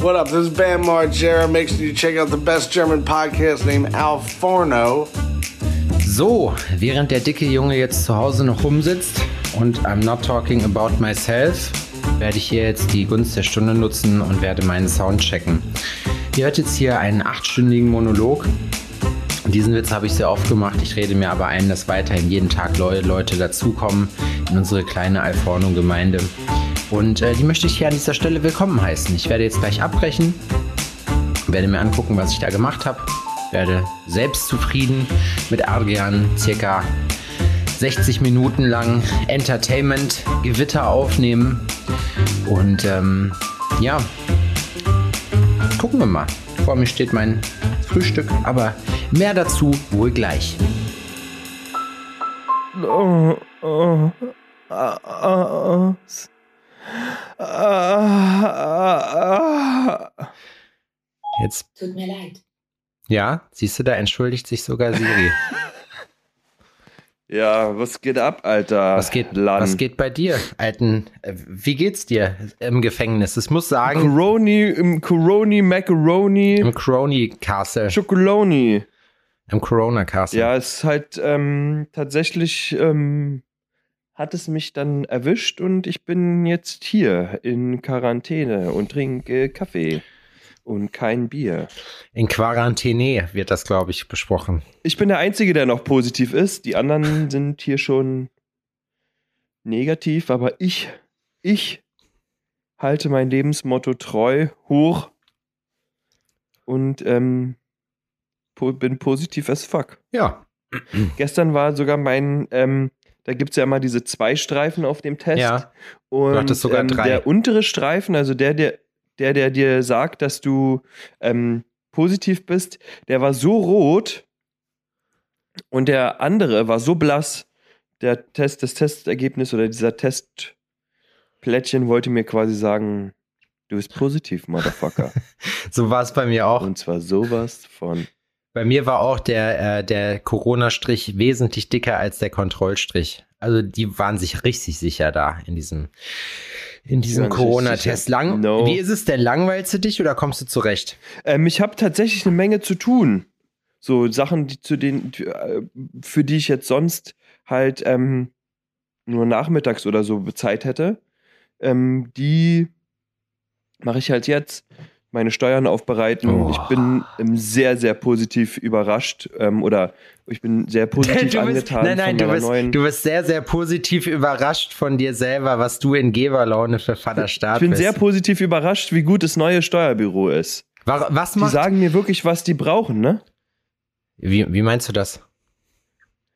What up? This is Bam Margera. Make sure you check out the best German podcast named Al Forno. So, während der dicke Junge jetzt zu Hause noch rumsitzt und I'm not talking about myself, werde ich hier jetzt die Gunst der Stunde nutzen und werde meinen Sound checken. Ihr hört jetzt hier einen achtstündigen Monolog. Diesen Witz habe ich sehr oft gemacht. Ich rede mir aber ein, dass weiterhin jeden Tag neue Leute dazukommen in unsere kleine Alforno-Gemeinde. Und äh, die möchte ich hier an dieser Stelle willkommen heißen. Ich werde jetzt gleich abbrechen, werde mir angucken, was ich da gemacht habe, werde selbst zufrieden mit Adrian circa 60 Minuten lang Entertainment-Gewitter aufnehmen. Und ähm, ja, gucken wir mal. Vor mir steht mein Frühstück, aber mehr dazu wohl gleich. Oh, oh, ah, ah, ah, Jetzt. Tut mir leid. Ja, siehst du, da entschuldigt sich sogar Siri. Ja, was geht ab, Alter? Was geht, Lan? was geht bei dir, Alten? Äh, Wie geht's dir im Gefängnis? Es muss sagen, Coroni, im Coroni, Macaroni, im Crony Castle. Chocoloni. Im Corona Castle. Ja, es ist halt ähm, tatsächlich ähm, hat es mich dann erwischt und ich bin jetzt hier in Quarantäne und trinke Kaffee und kein Bier. In Quarantäne wird das, glaube ich, besprochen. Ich bin der Einzige, der noch positiv ist. Die anderen sind hier schon negativ, aber ich, ich halte mein Lebensmotto treu hoch und ähm, po bin positiv as fuck. Ja. Gestern war sogar mein, ähm, da gibt es ja immer diese zwei Streifen auf dem Test. Ja. Und sogar ähm, drei. der untere Streifen, also der, der, der, der dir sagt, dass du ähm, positiv bist, der war so rot und der andere war so blass. Der Test, das Testergebnis oder dieser Testplättchen wollte mir quasi sagen, du bist positiv, Motherfucker. So war es bei mir auch. und zwar sowas von. Bei mir war auch der, äh, der Corona-Strich wesentlich dicker als der Kontrollstrich. Also die waren sich richtig sicher da in diesem, in diesem Corona-Test. Lang, No. Wie ist es denn? Langweilst du dich oder kommst du zurecht? Ähm, ich habe tatsächlich eine Menge zu tun. So Sachen, die zu den, äh, für die ich jetzt sonst halt ähm, nur nachmittags oder so Zeit hätte, ähm, die mache ich halt jetzt. Meine Steuern aufbereiten. Oh. Ich bin sehr, sehr positiv überrascht ähm, oder ich bin sehr positiv du bist, angetan nein, nein, von du bist, neuen. du bist sehr, sehr positiv überrascht von dir selber, was du in Geberlaune für Vater Staat ich bin bist. sehr positiv überrascht, wie gut das neue Steuerbüro ist. Wa- was Die macht, sagen mir wirklich, was die brauchen, ne? wie, wie meinst du das?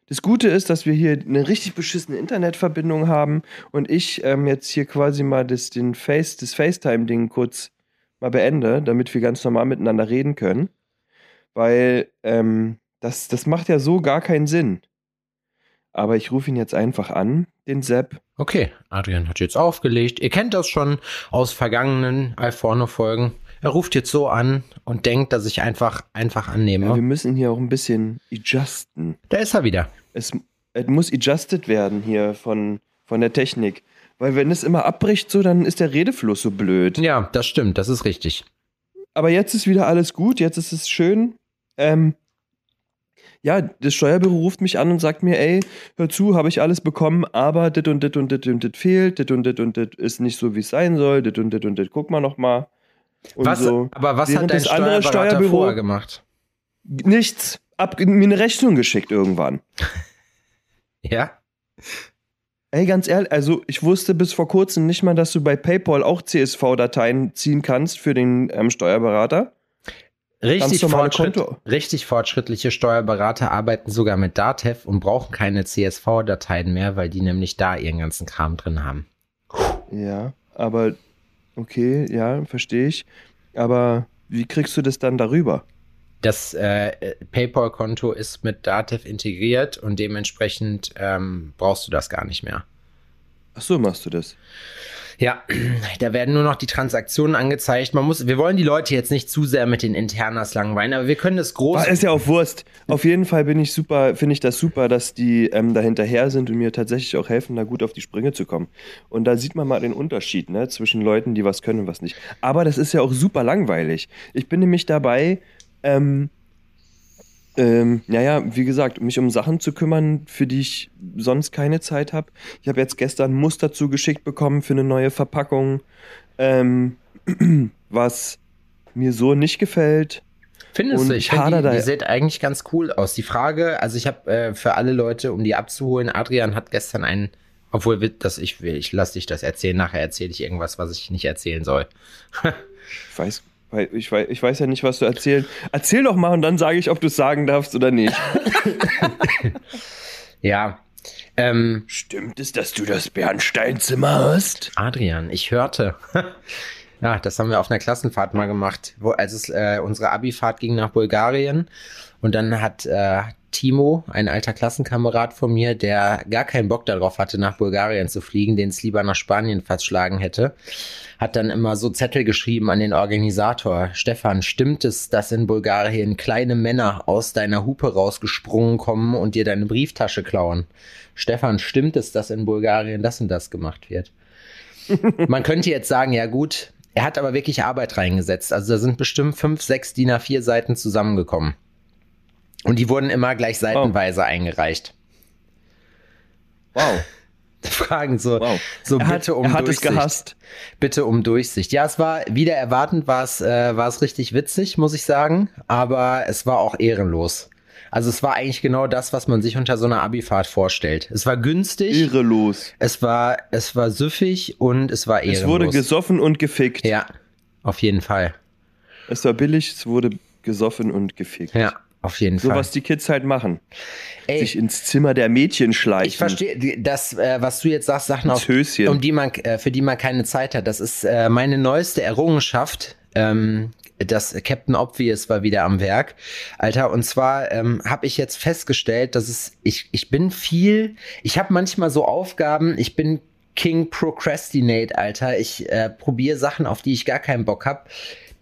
Das Gute ist, dass wir hier eine richtig beschissene Internetverbindung haben und ich ähm, jetzt hier quasi mal das, den Face, das FaceTime-Ding kurz mal beende, damit wir ganz normal miteinander reden können. Weil ähm, das, das macht ja so gar keinen Sinn. Aber ich rufe ihn jetzt einfach an, den Sepp. Okay, Adrian hat jetzt aufgelegt. Ihr kennt das schon aus vergangenen Alforno-Folgen. Er ruft jetzt so an und denkt, dass ich einfach, einfach annehme. Ja, wir müssen hier auch ein bisschen adjusten. da ist er wieder. Es, es muss adjusted werden hier von, von der Technik. Weil wenn es immer abbricht so, dann ist der Redefluss so blöd. Ja, das stimmt, das ist richtig. Aber jetzt ist wieder alles gut, jetzt ist es schön. Ähm, ja, das Steuerbüro ruft mich an und sagt mir, ey, hör zu, habe ich alles bekommen, aber dit und dit und dit und dit fehlt, dit und dit und dit ist nicht so, wie es sein soll, dit und dit und dit, guck mal noch mal. Und Was, so. aber was Während hat dein das andere Steuerberater Steuerbüro- vorher gemacht? Nichts. Ab, mir eine Rechnung geschickt irgendwann. Ja? Ey, ganz ehrlich, also ich wusste bis vor kurzem nicht mal, dass du bei PayPal auch CSV-Dateien ziehen kannst für den ähm, Steuerberater. Richtig, fortschritt, richtig fortschrittliche Steuerberater arbeiten sogar mit Datev und brauchen keine CSV-Dateien mehr, weil die nämlich da ihren ganzen Kram drin haben. Ja, aber okay, ja, verstehe ich. Aber wie kriegst du das dann darüber? Das äh, PayPal-Konto ist mit Datev integriert und dementsprechend ähm, brauchst du das gar nicht mehr. Ach so, machst du das. Ja, da werden nur noch die Transaktionen angezeigt. Man muss, wir wollen die Leute jetzt nicht zu sehr mit den Internas langweilen, aber wir können das groß. Ist ja auch Wurst. Auf jeden Fall bin ich super, finde ich das super, dass die ähm, da hinterher sind und mir tatsächlich auch helfen, da gut auf die Sprünge zu kommen. Und da sieht man mal den Unterschied, ne, zwischen Leuten, die was können und was nicht. Aber das ist ja auch super langweilig. Ich bin nämlich dabei, ähm, ähm, naja, wie gesagt, mich um Sachen zu kümmern, für die ich sonst keine Zeit habe. Ich habe jetzt gestern ein Muster zugeschickt bekommen für eine neue Verpackung, ähm, was mir so nicht gefällt. Findest Und du? Ich finde, die, die sieht eigentlich ganz cool aus. Die Frage, also ich habe äh, für alle Leute, um die abzuholen, Adrian hat gestern einen, obwohl das ich will, ich lasse dich das erzählen, nachher erzähle ich irgendwas, was ich nicht erzählen soll. Ich weiß, weil- ich weiß, ich weiß ja nicht, was du erzählen. Erzähl doch mal und dann sage ich, ob du es sagen darfst oder nicht. Ja. Ähm, Stimmt es, dass du das Bernsteinzimmer hast? Adrian, ich hörte. ja, das haben wir auf einer Klassenfahrt mal gemacht, wo, als es äh, unsere Abifahrt ging nach Bulgarien. Und dann hat äh, Timo, ein alter Klassenkamerad von mir, der gar keinen Bock darauf hatte, nach Bulgarien zu fliegen, den es lieber nach Spanien verschlagen hätte, hat dann immer so Zettel geschrieben an den Organisator. Stefan, stimmt es, dass in Bulgarien kleine Männer aus deiner Hupe rausgesprungen kommen und dir deine Brieftasche klauen? Stefan, stimmt es, dass in Bulgarien das und das gemacht wird? Man könnte jetzt sagen, ja gut, er hat aber wirklich Arbeit reingesetzt. Also da sind bestimmt fünf, sechs DIN A4 Seiten zusammengekommen. Und die wurden immer gleich seitenweise eingereicht. Wow. Fragen so, Wow. so er bitte hat, um er hat es Durchsicht. gehasst. Bitte um Durchsicht. Ja, es war wieder erwartend, war es, äh, war es richtig witzig, muss ich sagen. Aber es war auch ehrenlos. Also es war eigentlich genau das, was man sich unter so einer Abifahrt vorstellt. Es war günstig, Irrelos. es war, es war süffig und es war ehrenlos. Es wurde gesoffen und gefickt. Ja, auf jeden Fall. Es war billig, es wurde gesoffen und gefickt. Ja, auf jeden So Fall. was die Kids halt machen. Ey, Sich ins Zimmer der Mädchen schleichen. ich verstehe, das, äh, was du jetzt sagst, Sachen, auf, um die man, äh, für die man keine Zeit hat. Das ist äh, meine neueste Errungenschaft. Ähm, das Captain Obvious war wieder am Werk, Alter. Und zwar ähm, habe ich jetzt festgestellt, dass es, ich, ich bin viel, ich habe manchmal so Aufgaben, ich bin King Procrastinate, Alter. Ich äh, probiere Sachen, auf die ich gar keinen Bock habe.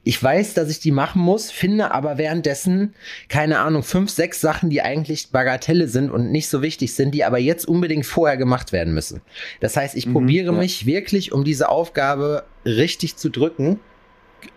Ich weiß, dass ich die machen muss, finde aber währenddessen, keine Ahnung, fünf, sechs Sachen, die eigentlich Bagatelle sind und nicht so wichtig sind, die aber jetzt unbedingt vorher gemacht werden müssen. Das heißt, ich probiere ja. mich wirklich, um diese Aufgabe richtig zu drücken.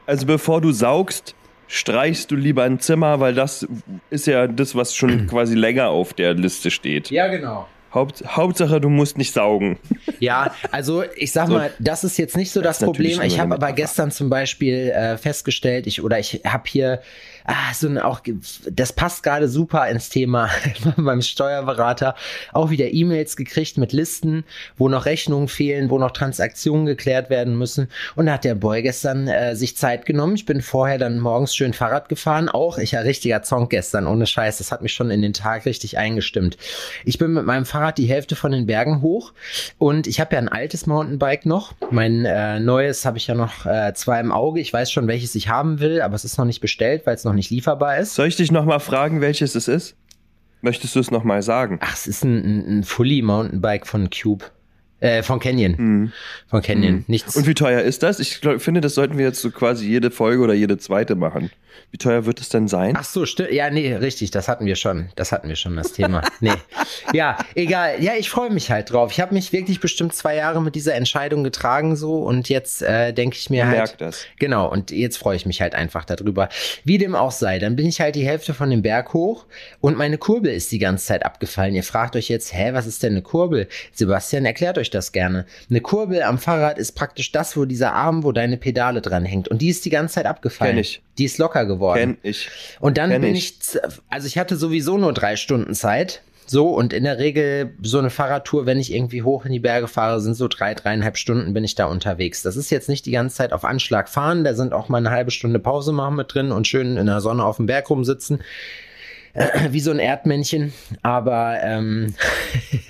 Also bevor du saugst, streichst du lieber ein Zimmer, weil das ist ja das, was schon quasi länger auf der Liste steht. Ja, genau. Haupt, Hauptsache, du musst nicht saugen. Ja, also ich sag mal, das ist jetzt nicht so das, Das Problem. Ich habe aber gestern zum Beispiel äh, festgestellt, ich oder ich habe hier ah, so ein, auch das passt gerade super ins Thema beim Steuerberater auch wieder E-Mails gekriegt mit Listen, wo noch Rechnungen fehlen, wo noch Transaktionen geklärt werden müssen. Und da hat der Boy gestern äh, sich Zeit genommen. Ich bin vorher dann morgens schön Fahrrad gefahren, auch ich ja richtiger Zonk gestern, ohne Scheiß. Das hat mich schon in den Tag richtig eingestimmt. Ich bin mit meinem Fahrrad die Hälfte von den Bergen hoch und ich habe ja ein altes Mountainbike noch. Mein äh, neues habe ich ja noch äh, zwei im Auge. Ich weiß schon, welches ich haben will, aber es ist noch nicht bestellt, weil es noch nicht lieferbar ist. Soll ich dich nochmal fragen, welches es ist? Möchtest du es nochmal sagen? Ach, es ist ein, ein, Fully Mountainbike von Cube. Äh, von Canyon. Von Canyon. Nichts. Mhm. Und wie teuer ist das? Ich glaub, finde, das sollten wir jetzt so quasi jede Folge oder jede zweite machen. Wie teuer wird es denn sein? Ach so, stimmt. Ja, nee, richtig, das hatten wir schon. Das hatten wir schon, das Thema. Nee. Ja, egal. Ja, ich freue mich halt drauf. Ich habe mich wirklich bestimmt zwei Jahre mit dieser Entscheidung getragen so und jetzt äh, denke ich mir Ich halt. das. Genau, und jetzt freue ich mich halt einfach darüber. Wie dem auch sei, dann bin ich halt die Hälfte von dem Berg hoch und meine Kurbel ist die ganze Zeit abgefallen. Ihr fragt euch jetzt, hä, was ist denn eine Kurbel? Sebastian erklärt euch das gerne. Eine Kurbel am Fahrrad ist praktisch das, wo dieser Arm, wo deine Pedale dran hängt. Und die ist die ganze Zeit abgefallen. Kenn ich. Die ist locker geworden. Kenn ich. Und dann Kenn bin ich. ich, also ich hatte sowieso nur drei Stunden Zeit. So, und in der Regel so eine Fahrradtour, wenn ich irgendwie hoch in die Berge fahre, sind so drei, dreieinhalb Stunden bin ich da unterwegs. Das ist jetzt nicht die ganze Zeit auf Anschlag fahren, da sind auch mal eine halbe Stunde Pause machen mit drin und schön in der Sonne auf dem Berg rumsitzen. Äh, Wie so ein Erdmännchen, aber ähm,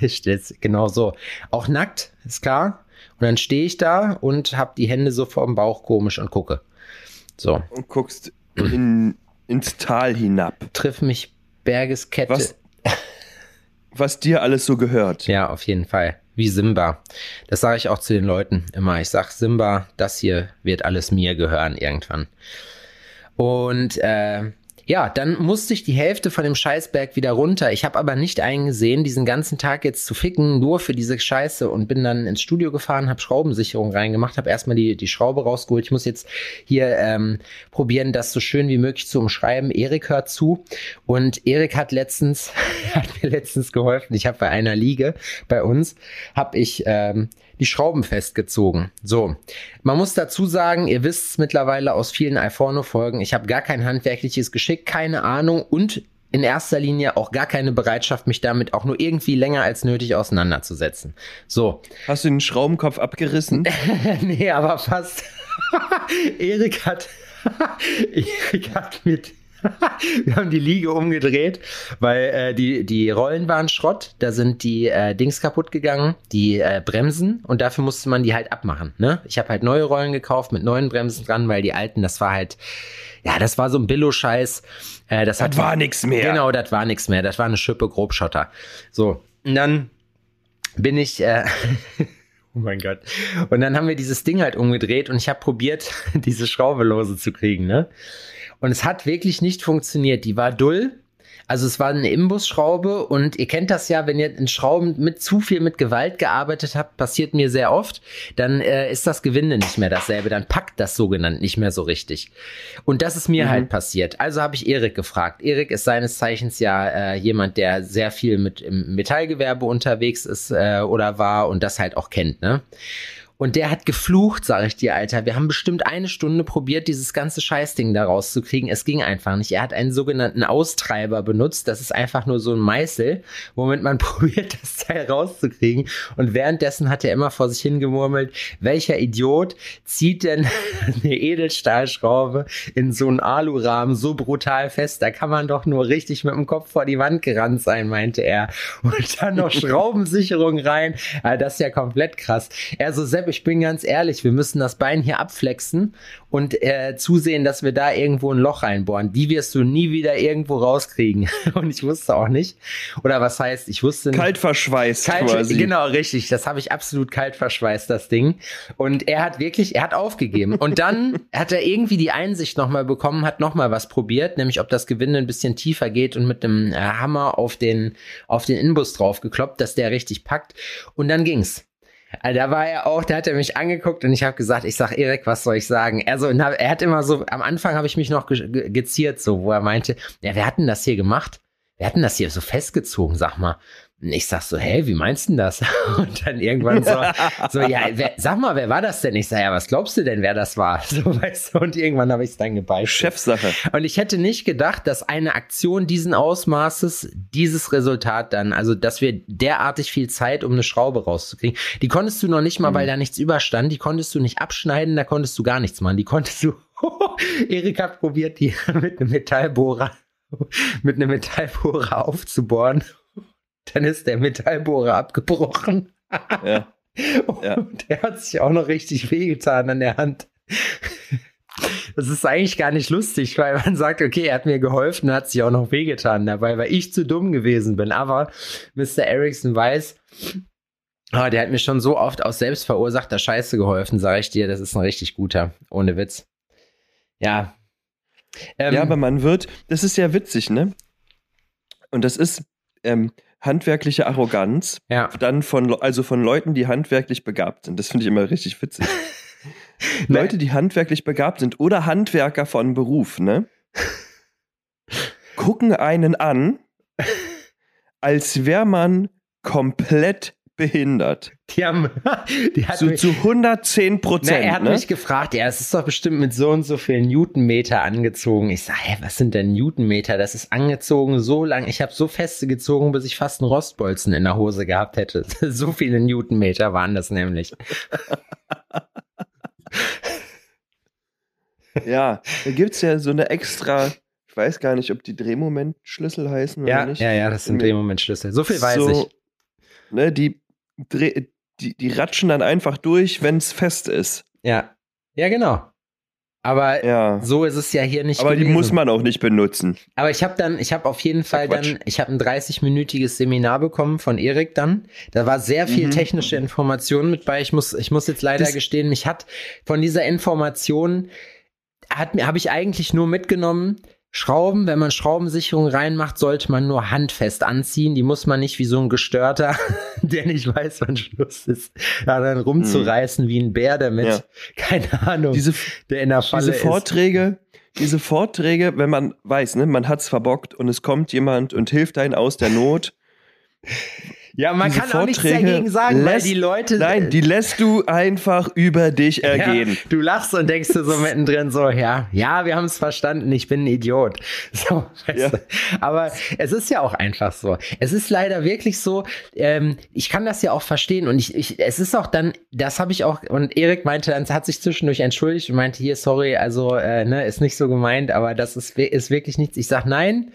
genau so. Auch nackt, ist klar. Und dann stehe ich da und habe die Hände so vor dem Bauch komisch und gucke. So, Und guckst in, ins Tal hinab. triff mich Bergeskette. Was, was dir alles so gehört. Ja, auf jeden Fall. wie Simba. Das sage ich auch zu den Leuten immer. Ich sage, Simba, das hier wird alles mir gehören irgendwann. Und äh, ja, dann musste ich die Hälfte von dem Scheißberg wieder runter. Ich habe aber nicht eingesehen, diesen ganzen Tag jetzt zu ficken, nur für diese Scheiße und bin dann ins Studio gefahren, habe Schraubensicherung reingemacht, habe erstmal die, die Schraube rausgeholt. Ich muss jetzt hier ähm, probieren, das so schön wie möglich zu umschreiben. Erik hört zu und Erik hat letztens, hat mir letztens geholfen. Ich habe bei einer Liege bei uns, habe ich ähm, die Schrauben festgezogen. So, man muss dazu sagen, ihr wisst es mittlerweile aus vielen iPhone-Folgen, ich habe gar kein handwerkliches Geschick, keine Ahnung und in erster Linie auch gar keine Bereitschaft, mich damit auch nur irgendwie länger als nötig auseinanderzusetzen. So. Hast du den Schraubenkopf abgerissen? nee, aber fast. Erik hat, Erik hat mit wir haben die Liege umgedreht, weil äh, die, die Rollen waren Schrott, da sind die äh, Dings kaputt gegangen, die äh, Bremsen und dafür musste man die halt abmachen. Ne? Ich habe halt neue Rollen gekauft mit neuen Bremsen dran, weil die alten, das war halt, ja, das war so ein Billo-Scheiß. Äh, das, das war nichts mehr. Genau, das war nichts mehr. Das war eine Schippe Grobschotter. So, und dann bin ich. Äh, Oh mein Gott. Und dann haben wir dieses Ding halt umgedreht und ich habe probiert, diese Schraube lose zu kriegen, ne? Und es hat wirklich nicht funktioniert. Die war dull. Also es war eine Imbusschraube und ihr kennt das ja, wenn ihr in Schrauben mit zu viel mit Gewalt gearbeitet habt, passiert mir sehr oft, dann äh, ist das Gewinde nicht mehr dasselbe, dann packt das sogenannt nicht mehr so richtig. Und das ist mir mhm. halt passiert. Also habe ich Erik gefragt. Erik ist seines Zeichens ja äh, jemand, der sehr viel mit im Metallgewerbe unterwegs ist äh, oder war und das halt auch kennt, ne? Und der hat geflucht, sag ich dir, Alter. Wir haben bestimmt eine Stunde probiert, dieses ganze Scheißding da rauszukriegen. Es ging einfach nicht. Er hat einen sogenannten Austreiber benutzt. Das ist einfach nur so ein Meißel, womit man probiert, das Teil rauszukriegen. Und währenddessen hat er immer vor sich hingemurmelt, welcher Idiot zieht denn eine Edelstahlschraube in so einen Alurahmen so brutal fest? Da kann man doch nur richtig mit dem Kopf vor die Wand gerannt sein, meinte er. Und dann noch Schraubensicherung rein. Das ist ja komplett krass. Er so, Sepp, ich bin ganz ehrlich, wir müssen das Bein hier abflexen und äh, zusehen, dass wir da irgendwo ein Loch reinbohren. Die wirst du nie wieder irgendwo rauskriegen. und ich wusste auch nicht. Oder was heißt, ich wusste nicht. Kalt verschweißt kalt, quasi. Genau, richtig. Das habe ich absolut kalt verschweißt, das Ding. Und er hat wirklich, er hat aufgegeben. Und dann hat er irgendwie die Einsicht nochmal bekommen, hat nochmal was probiert, nämlich ob das Gewinde ein bisschen tiefer geht und mit einem äh, Hammer auf den, auf den Inbus drauf gekloppt, dass der richtig packt. Und dann ging's. Also da war er auch, da hat er mich angeguckt und ich habe gesagt, ich sag Erik, was soll ich sagen? Also er hat immer so, am Anfang habe ich mich noch ge geziert, so, wo er meinte, ja, wer hat denn das hier gemacht? Wer hat denn das hier so festgezogen, sag mal? Und ich sag so, hä, wie meinst du das? Und dann irgendwann so, so ja, wer, sag mal, wer war das denn? Ich sag, ja, was glaubst du denn, wer das war? So, weißt du, und irgendwann habe ich es dann gebeichtet. Chefsache. Und ich hätte nicht gedacht, dass eine Aktion diesen Ausmaßes, dieses Resultat dann, also, dass wir derartig viel Zeit, um eine Schraube rauszukriegen, die konntest du noch nicht mal, mhm. weil da nichts überstand, die konntest du nicht abschneiden, da konntest du gar nichts machen, die konntest du, Erik hat probiert, die mit einem Metallbohrer, mit einem Metallbohrer aufzubohren dann ist der Metallbohrer abgebrochen. Ja. ja. Und der hat sich auch noch richtig wehgetan an der Hand. Das ist eigentlich gar nicht lustig, weil man sagt, okay, er hat mir geholfen, hat sich auch noch wehgetan dabei, weil ich zu dumm gewesen bin. Aber Mr. Erickson weiß, oh, der hat mir schon so oft aus selbstverursachter Scheiße geholfen, sage ich dir. Das ist ein richtig guter, ohne Witz. Ja. Ähm, ja, aber man wird, das ist ja witzig, ne? Und das ist, ähm, handwerkliche Arroganz, ja. dann von, also von Leuten, die handwerklich begabt sind. Das finde ich immer richtig witzig. Leute, die handwerklich begabt sind oder Handwerker von Beruf, ne? Gucken einen an, als wäre man komplett behindert. Die haben, die hat so mich, zu 110 Prozent. Er hat ne? mich gefragt, ja, es ist doch bestimmt mit so und so viel Newtonmeter angezogen. Ich sage, hä, was sind denn Newtonmeter? Das ist angezogen so lang. Ich habe so feste gezogen, bis ich fast einen Rostbolzen in der Hose gehabt hätte. so viele Newtonmeter waren das nämlich. ja, da gibt es ja so eine extra ich weiß gar nicht, ob die Drehmomentschlüssel heißen ja, oder nicht. Ja, ja, das sind Drehmomentschlüssel. So viel weiß so, ich. Ne, die die, die ratschen dann einfach durch, wenn es fest ist. Ja. Ja, genau. Aber Ja. so ist es ja hier nicht Aber die gewesen. muss man auch nicht benutzen. Aber ich habe dann, ich habe auf jeden Fall dann, ich habe ein 30-minütiges Seminar bekommen von Erik dann. Da war sehr viel technische Information mit bei. Ich muss, ich muss jetzt leider Mhm. Das- gestehen, mich hat von dieser Information hat mir, habe ich eigentlich nur mitgenommen. Schrauben, wenn man Schraubensicherung reinmacht, sollte man nur handfest anziehen. Die muss man nicht wie so ein Gestörter, der nicht weiß, wann Schluss ist, da dann rumzureißen wie ein Bär damit. Ja. keine Ahnung, Diese, der in der Falle diese ist. Vorträge, diese Vorträge, wenn man weiß, ne, man hat's verbockt und es kommt jemand und hilft einen aus der Not. Ja, man kann auch nichts Vorträge dagegen sagen, weil lässt- die Leute. Nein, die lässt du einfach über dich ergehen. Ja, du lachst und denkst dir so mittendrin so, ja, ja, wir haben es verstanden, ich bin ein Idiot. So, weißt Ja. du. Aber es ist ja auch einfach so. Es ist leider wirklich so, ähm, ich kann das ja auch verstehen und ich, ich es ist auch dann, das habe ich auch, und Erik meinte dann, hat sich zwischendurch entschuldigt und meinte, hier, sorry, also, äh, ne, ist nicht so gemeint, aber das ist, ist wirklich nichts. Ich sag, nein,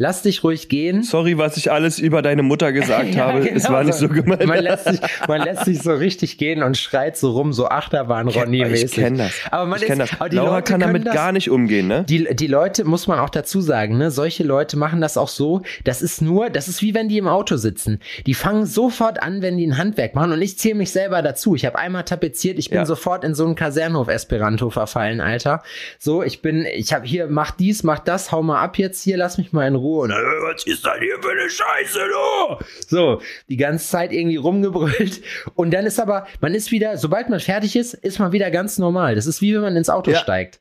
lass dich ruhig gehen. Sorry, was ich alles über deine Mutter gesagt Ja, habe. Es genau war nicht so gemeint. Man lässt, sich, man lässt sich so richtig gehen und schreit so rum, so Achterbahn-Ronny-mäßig. ich kenne das. Aber man ich ist, das. aber die Laura Leute kann damit das, gar nicht umgehen, ne? Die, die Leute, muss man auch dazu sagen, ne, solche Leute machen das auch so, das ist nur, das ist wie wenn die im Auto sitzen. Die fangen sofort an, wenn die ein Handwerk machen und ich zähle mich selber dazu. Ich habe einmal tapeziert, ich bin Ja. sofort in so einen Kasernhof-Esperanto verfallen, Alter. So, ich bin, ich habe hier, mach dies, mach das, hau mal ab jetzt hier, lass mich mal in Ruhe. Und dann, äh, was ist das hier für eine Scheiße, du? So, die ganze Zeit irgendwie rumgebrüllt. Und dann ist aber, man ist wieder, sobald man fertig ist, ist man wieder ganz normal. Das ist wie wenn man ins Auto Ja. steigt.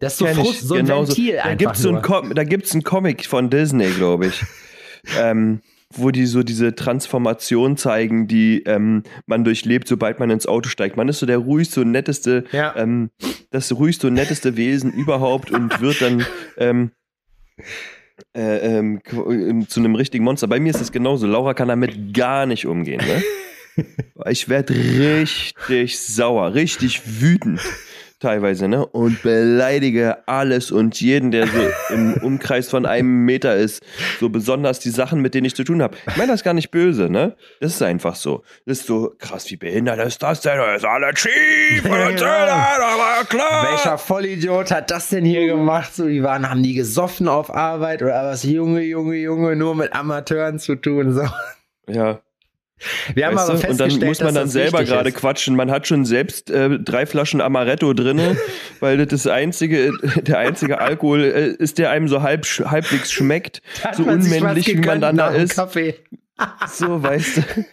Das ist so Frust, so ein genauso. Ventil Da einfach gibt's so ein Com da gibt's einen Comic von Disney, glaube ich. ähm, wo die so diese Transformation zeigen, die ähm, man durchlebt, sobald man ins Auto steigt. Man ist so der ruhigste und netteste, Ja. ähm, das ruhigste und netteste Wesen überhaupt und wird dann ähm, äh, ähm, zu einem richtigen Monster. Bei mir ist es genauso. Laura kann damit gar nicht umgehen. Ne? Ich werde richtig sauer, richtig wütend teilweise, ne? Und beleidige alles und jeden, der so im Umkreis von einem Meter ist. So besonders die Sachen, mit denen ich zu tun habe. Ich meine das gar nicht böse, ne? Das ist einfach so. Das ist so krass, wie behindert ist das denn? Das ist alles schief. Ja, ja. aber klar. Welcher Vollidiot hat das denn hier gemacht? So, die waren, haben die gesoffen auf Arbeit oder was? Junge, Junge, Junge, nur mit Amateuren zu tun. So. Ja. Wir haben Weißt aber du? Und festgestellt, dann muss man dann selber gerade quatschen. Man hat schon selbst äh, drei Flaschen Amaretto drinne, weil das das einzige, der einzige Alkohol äh, ist, der einem so halb, halbwegs schmeckt. So unmännlich, wie man dann da ist. Kaffee. So, weißt du.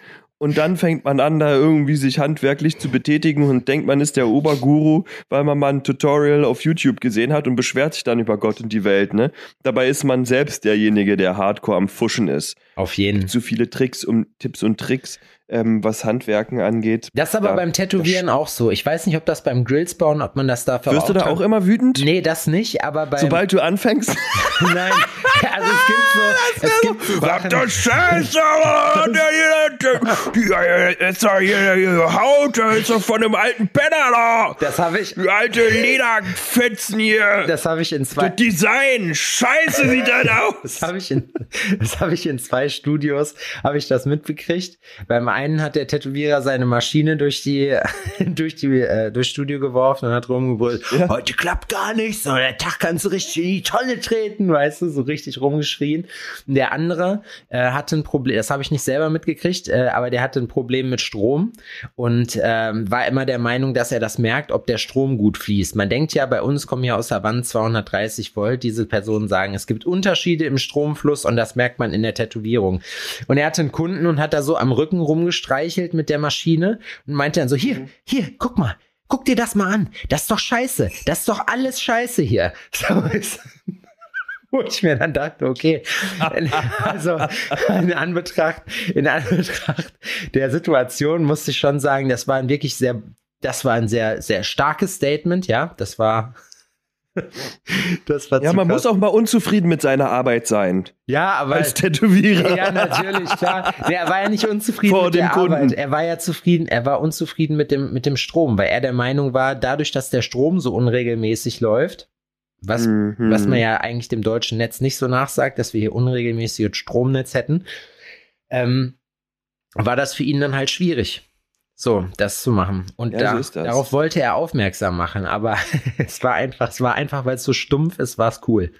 Und dann fängt man an, da irgendwie sich handwerklich zu betätigen und denkt, man ist der Oberguru, weil man mal ein Tutorial auf YouTube gesehen hat und beschwert sich dann über Gott und die Welt, ne? Dabei ist man selbst derjenige, der hardcore am Fuschen ist. Auf jeden. Zu viele Tricks und Tipps und Tricks, ähm, was Handwerken angeht. Das ist aber Da- beim Tätowieren auch so. Ich weiß nicht, ob das beim Grills bauen, ob man das dafür Wirst du da auch immer wütend? Nee, das nicht, aber beim. Sobald du anfängst? Nein. Also es gibt so, es gibt so Sachen. Scheiße, hier, der, die, ist doch hier, Haut, ist doch von dem alten Penner da. Das habe ich, Die alte Lederfetzen hier. das habe ich in zwei. Das Design, scheiße sieht das aus. Das habe ich in, das habe ich in zwei Studios, habe ich das mitbekriegt. Beim einen hat der Tätowierer seine Maschine durch die, durch die, äh, durchs Studio geworfen und hat rumgebrüllt, Ja. heute klappt gar nichts, so der Tag kannst du richtig in die Tonne treten, weißt du, so richtig rumgeschrien. Und der andere äh, hatte ein Problem, das habe ich nicht selber mitgekriegt, äh, aber der hatte ein Problem mit Strom und ähm, war immer der Meinung, dass er das merkt, ob der Strom gut fließt. Man denkt ja, bei uns kommen ja aus der Wand 230 Volt. Diese Personen sagen, es gibt Unterschiede im Stromfluss und das merkt man in der Tätowierung. Und er hatte einen Kunden und hat da so am Rücken rumgestreichelt mit der Maschine und meinte dann so, hier, hier, guck mal. Guck dir das mal an. Das ist doch scheiße. Das ist doch alles scheiße hier. So ist, wo ich mir dann dachte, okay, also in Anbetracht, in Anbetracht der Situation musste ich schon sagen, das war ein wirklich sehr, das war ein sehr, sehr starkes Statement, ja, das war, das war Ja, man krass. muss auch mal unzufrieden mit seiner Arbeit sein. ja, aber Als Tätowierer. ja, natürlich, klar. Nee, er war ja nicht unzufrieden Vor mit dem der Kunden. Arbeit. Er war ja zufrieden, er war unzufrieden mit dem, mit dem Strom, weil er der Meinung war, dadurch, dass der Strom so unregelmäßig läuft, was, Mhm. was man ja eigentlich dem deutschen Netz nicht so nachsagt, dass wir hier unregelmäßiges Stromnetz hätten, ähm, war das für ihn dann halt schwierig. So, das zu machen. Und Ja, da, so darauf wollte er aufmerksam machen, aber es war einfach, es war einfach, weil es so stumpf ist, war es cool.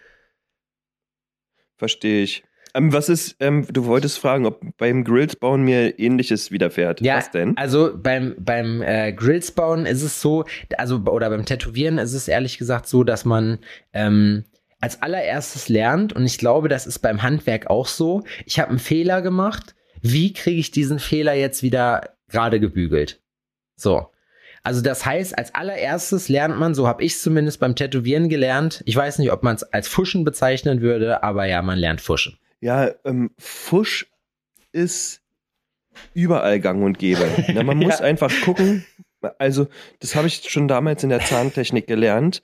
Verstehe ich. Ähm, was ist, ähm, du wolltest fragen, ob beim Grills bauen mir ähnliches widerfährt. Ja, was denn? also beim, beim äh, Grills bauen ist es so, also oder beim Tätowieren ist es ehrlich gesagt so, dass man ähm, als allererstes lernt und ich glaube, das ist beim Handwerk auch so. Ich habe einen Fehler gemacht. Wie kriege ich diesen Fehler jetzt wieder gerade gebügelt? So. Also das heißt, als allererstes lernt man, so habe ich zumindest beim Tätowieren gelernt. Ich weiß nicht, ob man es als Fuschen bezeichnen würde, aber ja, man lernt Fuschen. Ja, ähm, Fusch ist überall gang und gäbe. Na, man muss Ja. einfach gucken. Also, das habe ich schon damals in der Zahntechnik gelernt,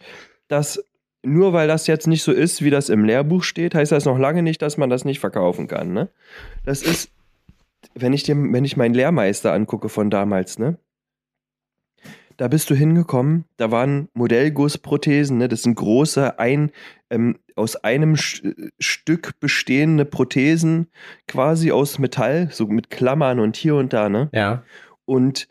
dass nur weil das jetzt nicht so ist, wie das im Lehrbuch steht, heißt das noch lange nicht, dass man das nicht verkaufen kann. Ne? Das ist, wenn ich, dem, wenn ich meinen Lehrmeister angucke von damals, ne? Da bist du hingekommen, da waren Modellgussprothesen, ne? Das sind große, ein, ähm, aus einem Sch- Stück bestehende Prothesen, quasi aus Metall, so mit Klammern und hier und da, ne? Ja. Und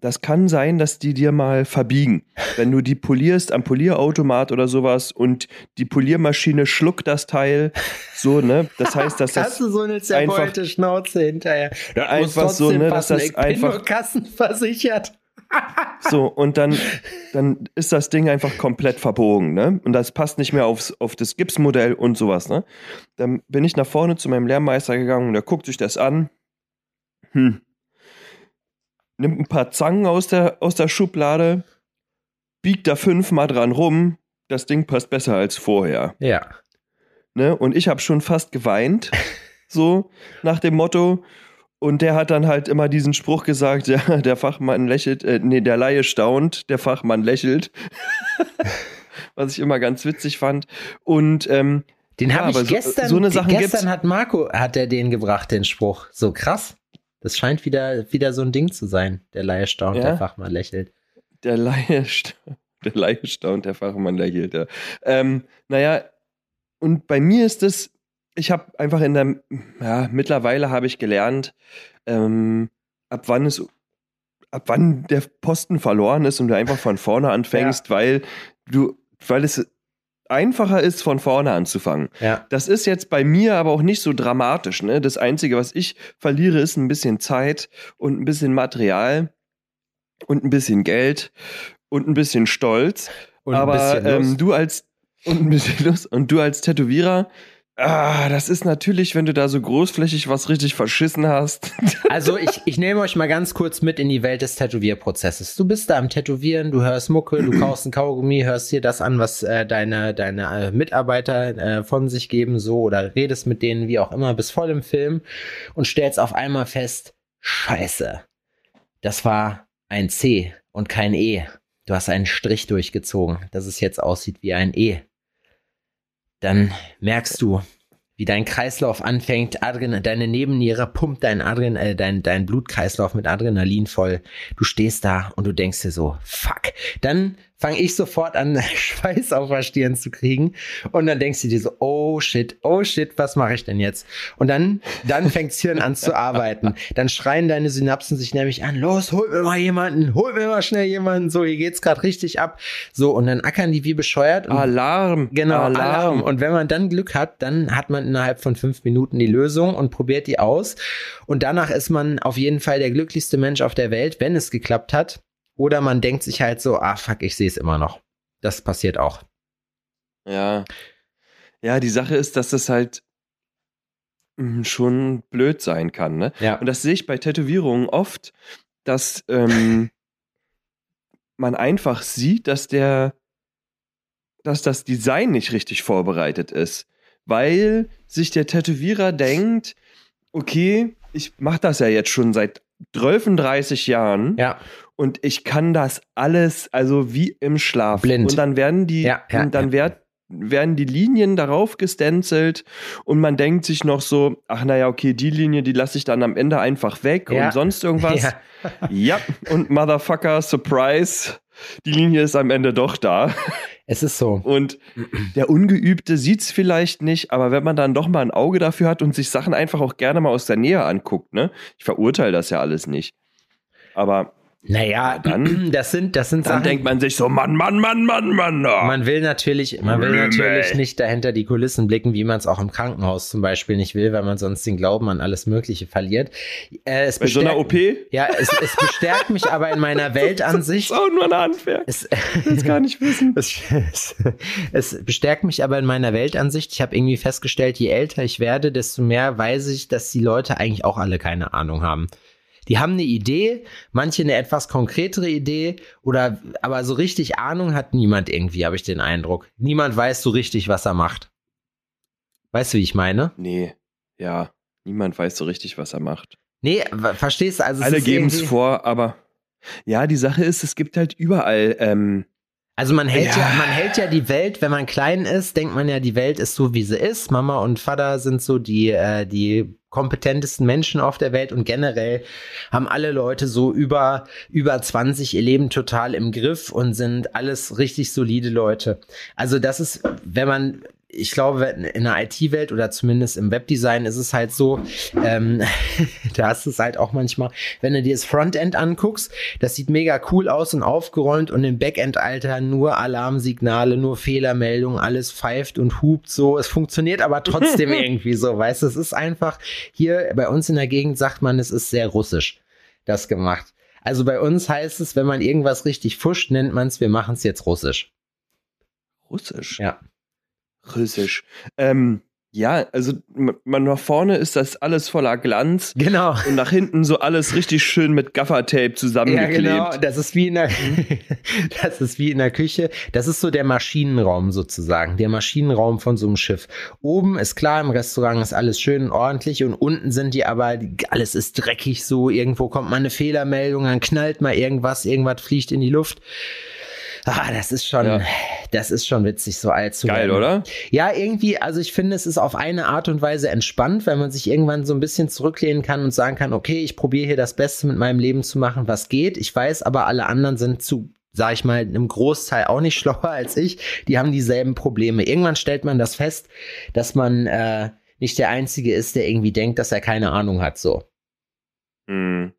das kann sein, dass die dir mal verbiegen. Wenn du die polierst am Polierautomat oder sowas und die Poliermaschine schluckt das Teil, so, ne? Das heißt, dass das. Hast du so eine einfach- zerbeute Schnauze hinterher? Das Einfach so, ne, dass das ich bin einfach- nur kassenversichert. So, und dann, dann ist das Ding einfach komplett verbogen, ne? Und das passt nicht mehr aufs, auf das Gipsmodell und sowas, ne? Dann bin ich nach vorne zu meinem Lehrmeister gegangen und der guckt sich das an. Hm. Nimmt ein paar Zangen aus der, aus der Schublade, biegt da fünfmal dran rum. Das Ding passt besser als vorher. Ja. Ne? Und ich habe schon fast geweint, so nach dem Motto. Und der hat dann halt immer diesen Spruch gesagt, ja, der Fachmann lächelt, äh, nee, der Laie staunt, der Fachmann lächelt. Was ich immer ganz witzig fand. Und ähm, Den Ja, habe ich aber so- gestern, so eine Sachen gestern gibt's. hat Marco, hat er den gebracht, den Spruch. So krass. Das scheint wieder, wieder so ein Ding zu sein. Der Laie staunt, Ja? der Fachmann lächelt. der Laie, sta- der Laie staunt, der Fachmann lächelt. Ja. Ähm, naja, und bei mir ist es, ich habe einfach in der, ja, mittlerweile habe ich gelernt, ähm, ab wann es, ab wann der Posten verloren ist und du einfach von vorne anfängst, weil du, weil es einfacher ist, von vorne anzufangen. Ja. Das ist jetzt bei mir aber auch nicht so dramatisch. Ne? Das Einzige, was ich verliere, ist ein bisschen Zeit und ein bisschen Material und ein bisschen Geld und ein bisschen Stolz. Und aber bisschen ähm, du als und ein bisschen Lust und du als Tätowierer, ah, das ist natürlich, wenn du da so großflächig was richtig verschissen hast. Also ich, ich nehme euch mal ganz kurz mit in die Welt des Tätowierprozesses. Du bist da am Tätowieren, du hörst Mucke, du kaufst ein Kaugummi, hörst dir das an, was äh, deine, deine äh, Mitarbeiter äh, von sich geben, so oder redest mit denen, wie auch immer, bis voll im Film und stellst auf einmal fest, scheiße, das war ein C und kein E. Du hast einen Strich durchgezogen, dass es jetzt aussieht wie ein E. Dann merkst du, wie dein Kreislauf anfängt, Adren deine Nebenniere pumpt dein, Adren äh, dein, dein Blutkreislauf mit Adrenalin voll. Du stehst da und du denkst dir so, fuck. Dann fange ich sofort an, Schweiß auf der Stirn zu kriegen. Und dann denkst du dir so, oh shit, oh shit, was mache ich denn jetzt? Und dann, dann fängt das Hirn an zu arbeiten. Dann schreien deine Synapsen sich nämlich an, los, hol mir mal jemanden, hol mir mal schnell jemanden. So, hier geht's gerade richtig ab. So, und dann ackern die wie bescheuert. Alarm. Genau, Alarm. Alarm. Und wenn man dann Glück hat, dann hat man innerhalb von fünf Minuten die Lösung und probiert die aus. Und danach ist man auf jeden Fall der glücklichste Mensch auf der Welt, wenn es geklappt hat. Oder man denkt sich halt so, ah fuck, ich sehe es immer noch. Das passiert auch. Ja. Ja, die Sache ist, dass das halt mm, schon blöd sein kann, ne? Ja. Und das sehe ich bei Tätowierungen oft, dass ähm, man einfach sieht, dass der, dass das Design nicht richtig vorbereitet ist. Weil sich der Tätowierer denkt, okay, ich mache das ja jetzt schon seit 12, 30 Jahren Ja, und ich kann das alles, also wie im Schlaf. Blind. Und dann werden die, Ja, ja, und dann werd, werden die Linien darauf gestenzelt und man denkt sich noch so, ach naja, okay, die Linie, die lasse ich dann am Ende einfach weg Ja. und sonst irgendwas. Ja. ja, und Motherfucker, Surprise, die Linie ist am Ende doch da. Es ist so. Und der Ungeübte sieht es vielleicht nicht, aber wenn man dann doch mal ein Auge dafür hat und sich Sachen einfach auch gerne mal aus der Nähe anguckt, ne? Ich verurteile das ja alles nicht. Aber Naja, Dann- das sind, das sind dann Sachen. denkt man sich so, Mann, Mann, Mann, Mann, Mann. oh. Man will natürlich, man will Blöme. natürlich nicht dahinter die Kulissen blicken, wie man es auch im Krankenhaus zum Beispiel nicht will, weil man sonst den Glauben an alles Mögliche verliert. Äh, es Bei so einer OP? Ja, es, es bestärkt mich aber in meiner Weltansicht. Das ist auch nur ein Handwerk. Es, Ich es gar nicht wissen. es, es, es bestärkt mich aber in meiner Weltansicht. Ich habe irgendwie festgestellt, je älter ich werde, desto mehr weiß ich, dass die Leute eigentlich auch alle keine Ahnung haben. Die haben eine Idee, manche eine etwas konkretere Idee, oder aber so richtig Ahnung hat niemand irgendwie, habe ich den Eindruck. Niemand weiß so richtig, was er macht. Weißt du, wie ich meine? Nee, ja. Niemand weiß so richtig, was er macht. Nee, verstehst du? Also Alle geben es vor, aber ja, die Sache ist, es gibt halt überall, ähm, Also man hält ja. Ja. man hält ja die Welt, wenn man klein ist, denkt man ja, die Welt ist so, wie sie ist. Mama und Vater sind so die, äh, die kompetentesten Menschen auf der Welt und generell haben alle Leute so über, über 20 ihr Leben total im Griff und sind alles richtig solide Leute. Also das ist, wenn man, ich glaube, in der IT-Welt oder zumindest im Webdesign ist es halt so, ähm, da ist es halt auch manchmal, wenn du dir das Frontend anguckst, das sieht mega cool aus und aufgeräumt und im Backend, Alter, nur Alarmsignale, nur Fehlermeldungen, alles pfeift und hupt so. Es funktioniert aber trotzdem irgendwie so, weißt du, es ist einfach, hier bei uns in der Gegend sagt man, es ist sehr russisch, das gemacht. Also bei uns heißt es, wenn man irgendwas richtig fuscht, nennt man es, wir machen es jetzt russisch. Russisch. Ja. Russisch. Ähm, ja, also man nach vorne ist das alles voller Glanz Genau. und nach hinten so alles richtig schön mit Gaffertape Ja, zusammengeklebt. genau. Das ist wie in der, das ist wie in der Küche. Das ist so der Maschinenraum sozusagen. Der Maschinenraum von so einem Schiff. Oben ist klar, im Restaurant ist alles schön und ordentlich und unten sind die aber, alles ist dreckig so. Irgendwo kommt mal eine Fehlermeldung, dann knallt mal irgendwas, irgendwas fliegt in die Luft. Ah, das ist schon, Ja. Das ist schon witzig, so alt zu Geil, werden. oder? Ja, irgendwie, also ich finde, es ist auf eine Art und Weise entspannt, weil man sich irgendwann so ein bisschen zurücklehnen kann und sagen kann, okay, ich probiere hier das Beste mit meinem Leben zu machen, was geht. Ich weiß, aber alle anderen sind zu, sag ich mal, im Großteil auch nicht schlauer als ich. Die haben dieselben Probleme. Irgendwann stellt man das fest, dass man äh, nicht der Einzige ist, der irgendwie denkt, dass er keine Ahnung hat, so. Hm.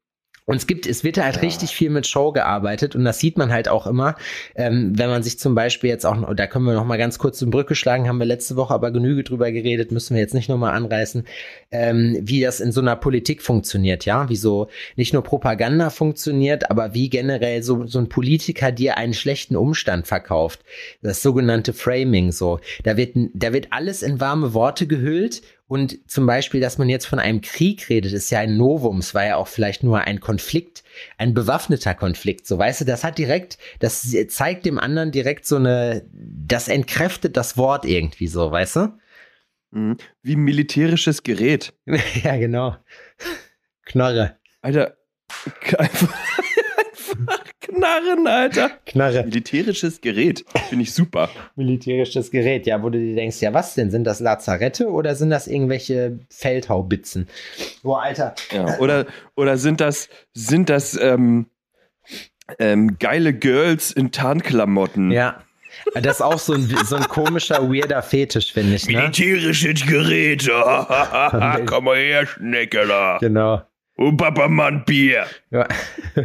Und es gibt, es wird halt Ja. richtig viel mit Show gearbeitet und das sieht man halt auch immer, ähm, wenn man sich zum Beispiel jetzt auch, da können wir noch mal ganz kurz eine Brücke schlagen, haben wir letzte Woche aber Genüge drüber geredet, müssen wir jetzt nicht noch mal anreißen, ähm, wie das in so einer Politik funktioniert, ja, wie so nicht nur Propaganda funktioniert, aber wie generell so, so ein Politiker dir einen schlechten Umstand verkauft. Das sogenannte Framing, so. Da wird, da wird alles in warme Worte gehüllt und zum Beispiel, dass man jetzt von einem Krieg redet, ist ja ein Novum. Es war ja auch vielleicht nur ein Konflikt, ein bewaffneter Konflikt. So, weißt du, das hat direkt, das zeigt dem anderen direkt so eine, das entkräftet das Wort irgendwie so, weißt du? Hm. Wie militärisches Gerät. ja, genau. Knorre. Alter, einfach Knarren, Alter. Knarre. Militärisches Gerät. Finde ich super. Militärisches Gerät, ja, wo du dir denkst, ja, was denn? Sind das Lazarette oder sind das irgendwelche Feldhaubitzen? Boah, Alter. Ja. Oder, oder sind das, sind das ähm, ähm, geile Girls in Tarnklamotten? Ja. Das ist auch so ein, so ein komischer, weirder Fetisch, finde ich, ne? Militärisches Gerät. Komm mal her, Schneckeler. Genau. Und Papamann Bier. Ja.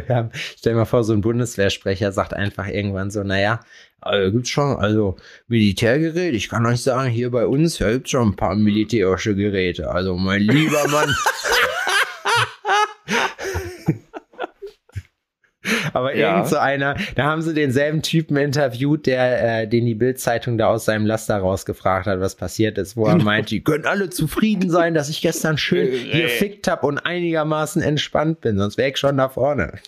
Ja, Stell dir mal vor, so ein Bundeswehrsprecher sagt einfach irgendwann so, naja, also gibt's schon, also Militärgerät, ich kann euch sagen, hier bei uns, ja, gibt's schon ein paar militärische Geräte. Also mein lieber Mann. Aber Ja. irgend so einer, da haben sie denselben Typen interviewt, der, äh, den die Bildzeitung da aus seinem Laster rausgefragt hat, was passiert ist, wo er meint, die können alle zufrieden sein, dass ich gestern schön gefickt hab und einigermaßen entspannt bin, sonst wäre ich schon da vorne.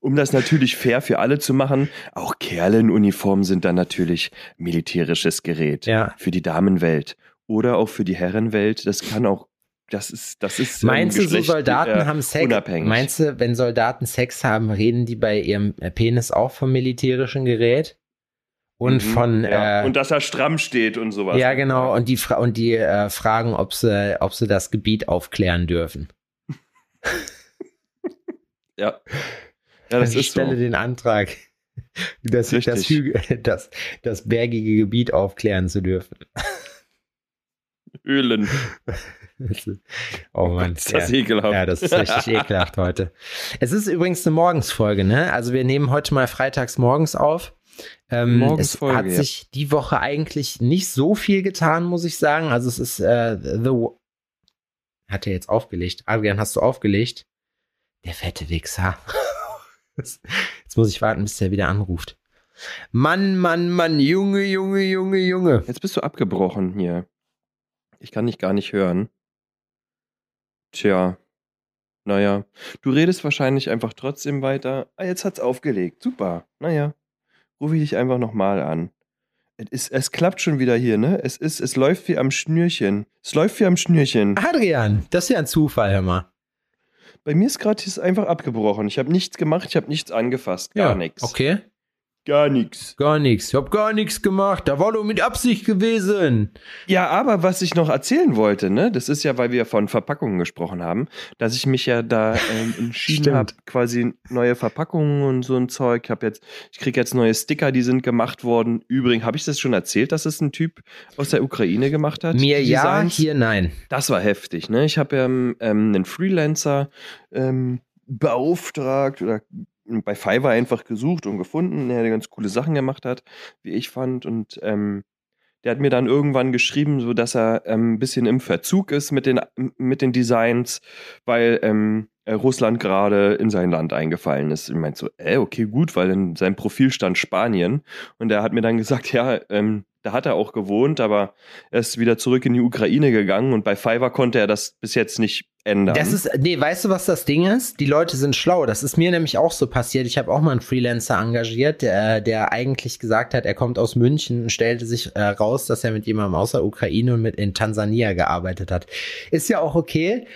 Um das natürlich fair für alle zu machen, auch Kerle in Uniform sind dann natürlich militärisches Gerät. Ja. Für die Damenwelt. Oder auch für die Herrenwelt. Das kann auch, das ist, das ist. Meinst du, so Soldaten äh, haben Sex? Unabhängig. Meinst du, wenn Soldaten Sex haben, reden die bei ihrem äh, Penis auch vom militärischen Gerät? Und Mhm, von ja. äh, und dass er stramm steht und sowas. ja genau und die Fra und die äh, fragen, ob sie ob sie das Gebiet aufklären dürfen. Ja. Ja, das ich ist so. stelle den Antrag, dass ich das. Also, das, das bergige Gebiet aufklären zu dürfen. Höhlen. oh Mann, ist das ekelhaft. Ja, das ist richtig ekelhaft heute. Es ist übrigens eine Morgensfolge, ne? Also wir nehmen heute mal freitags morgens auf. Ähm, es hat ja. sich die Woche eigentlich nicht so viel getan, muss ich sagen. Also es ist äh, The hat er jetzt aufgelegt. Adrian, hast du aufgelegt? Der fette Wichser. jetzt muss ich warten, bis der wieder anruft. Mann, Mann, Mann, Junge, Junge, Junge, Junge. Jetzt bist du abgebrochen hier. Ich kann dich gar nicht hören. Tja. Naja. Du redest wahrscheinlich einfach trotzdem weiter. Ah, jetzt hat's aufgelegt. Super. Naja. Rufe ich dich einfach nochmal an. Es, ist, es klappt schon wieder hier, ne? Es, ist, es läuft wie am Schnürchen. Es läuft wie am Schnürchen. Adrian, das ist ja ein Zufall, hör mal. Bei mir ist gerade einfach abgebrochen. Ich habe nichts gemacht, ich habe nichts angefasst, gar ja, nichts. Okay. Gar nichts. Gar nichts. Ich hab gar nichts gemacht. Da war doch mit Absicht gewesen. Ja, aber was ich noch erzählen wollte, ne, das ist ja, weil wir von Verpackungen gesprochen haben, dass ich mich ja da ähm, entschieden habe, quasi neue Verpackungen und so ein Zeug. Ich habe jetzt, ich kriege jetzt neue Sticker, die sind gemacht worden. Übrigens, habe ich das schon erzählt, dass es ein Typ aus der Ukraine gemacht hat? Mir ja, hier nein. Das war heftig, ne? Ich habe ja ähm, einen Freelancer ähm, beauftragt oder bei Fiverr einfach gesucht und gefunden, der ganz coole Sachen gemacht hat, wie ich fand. Und ähm, der hat mir dann irgendwann geschrieben, so dass er ähm, ein bisschen im Verzug ist mit den, mit den Designs, weil ähm, äh, Russland gerade in sein Land eingefallen ist. Ich meinte so, äh, okay, gut, weil in seinem Profil stand Spanien. Und er hat mir dann gesagt, ja, ähm, da hat er auch gewohnt, aber er ist wieder zurück in die Ukraine gegangen und bei Fiverr konnte er das bis jetzt nicht ändern. Das ist, nee, weißt du, was das Ding ist? Die Leute sind schlau. Das ist mir nämlich auch so passiert. Ich habe auch mal einen Freelancer engagiert, der, der eigentlich gesagt hat, er kommt aus München und stellte sich äh, raus, dass er mit jemandem aus der Ukraine und mit in Tansania gearbeitet hat. Ist ja auch okay.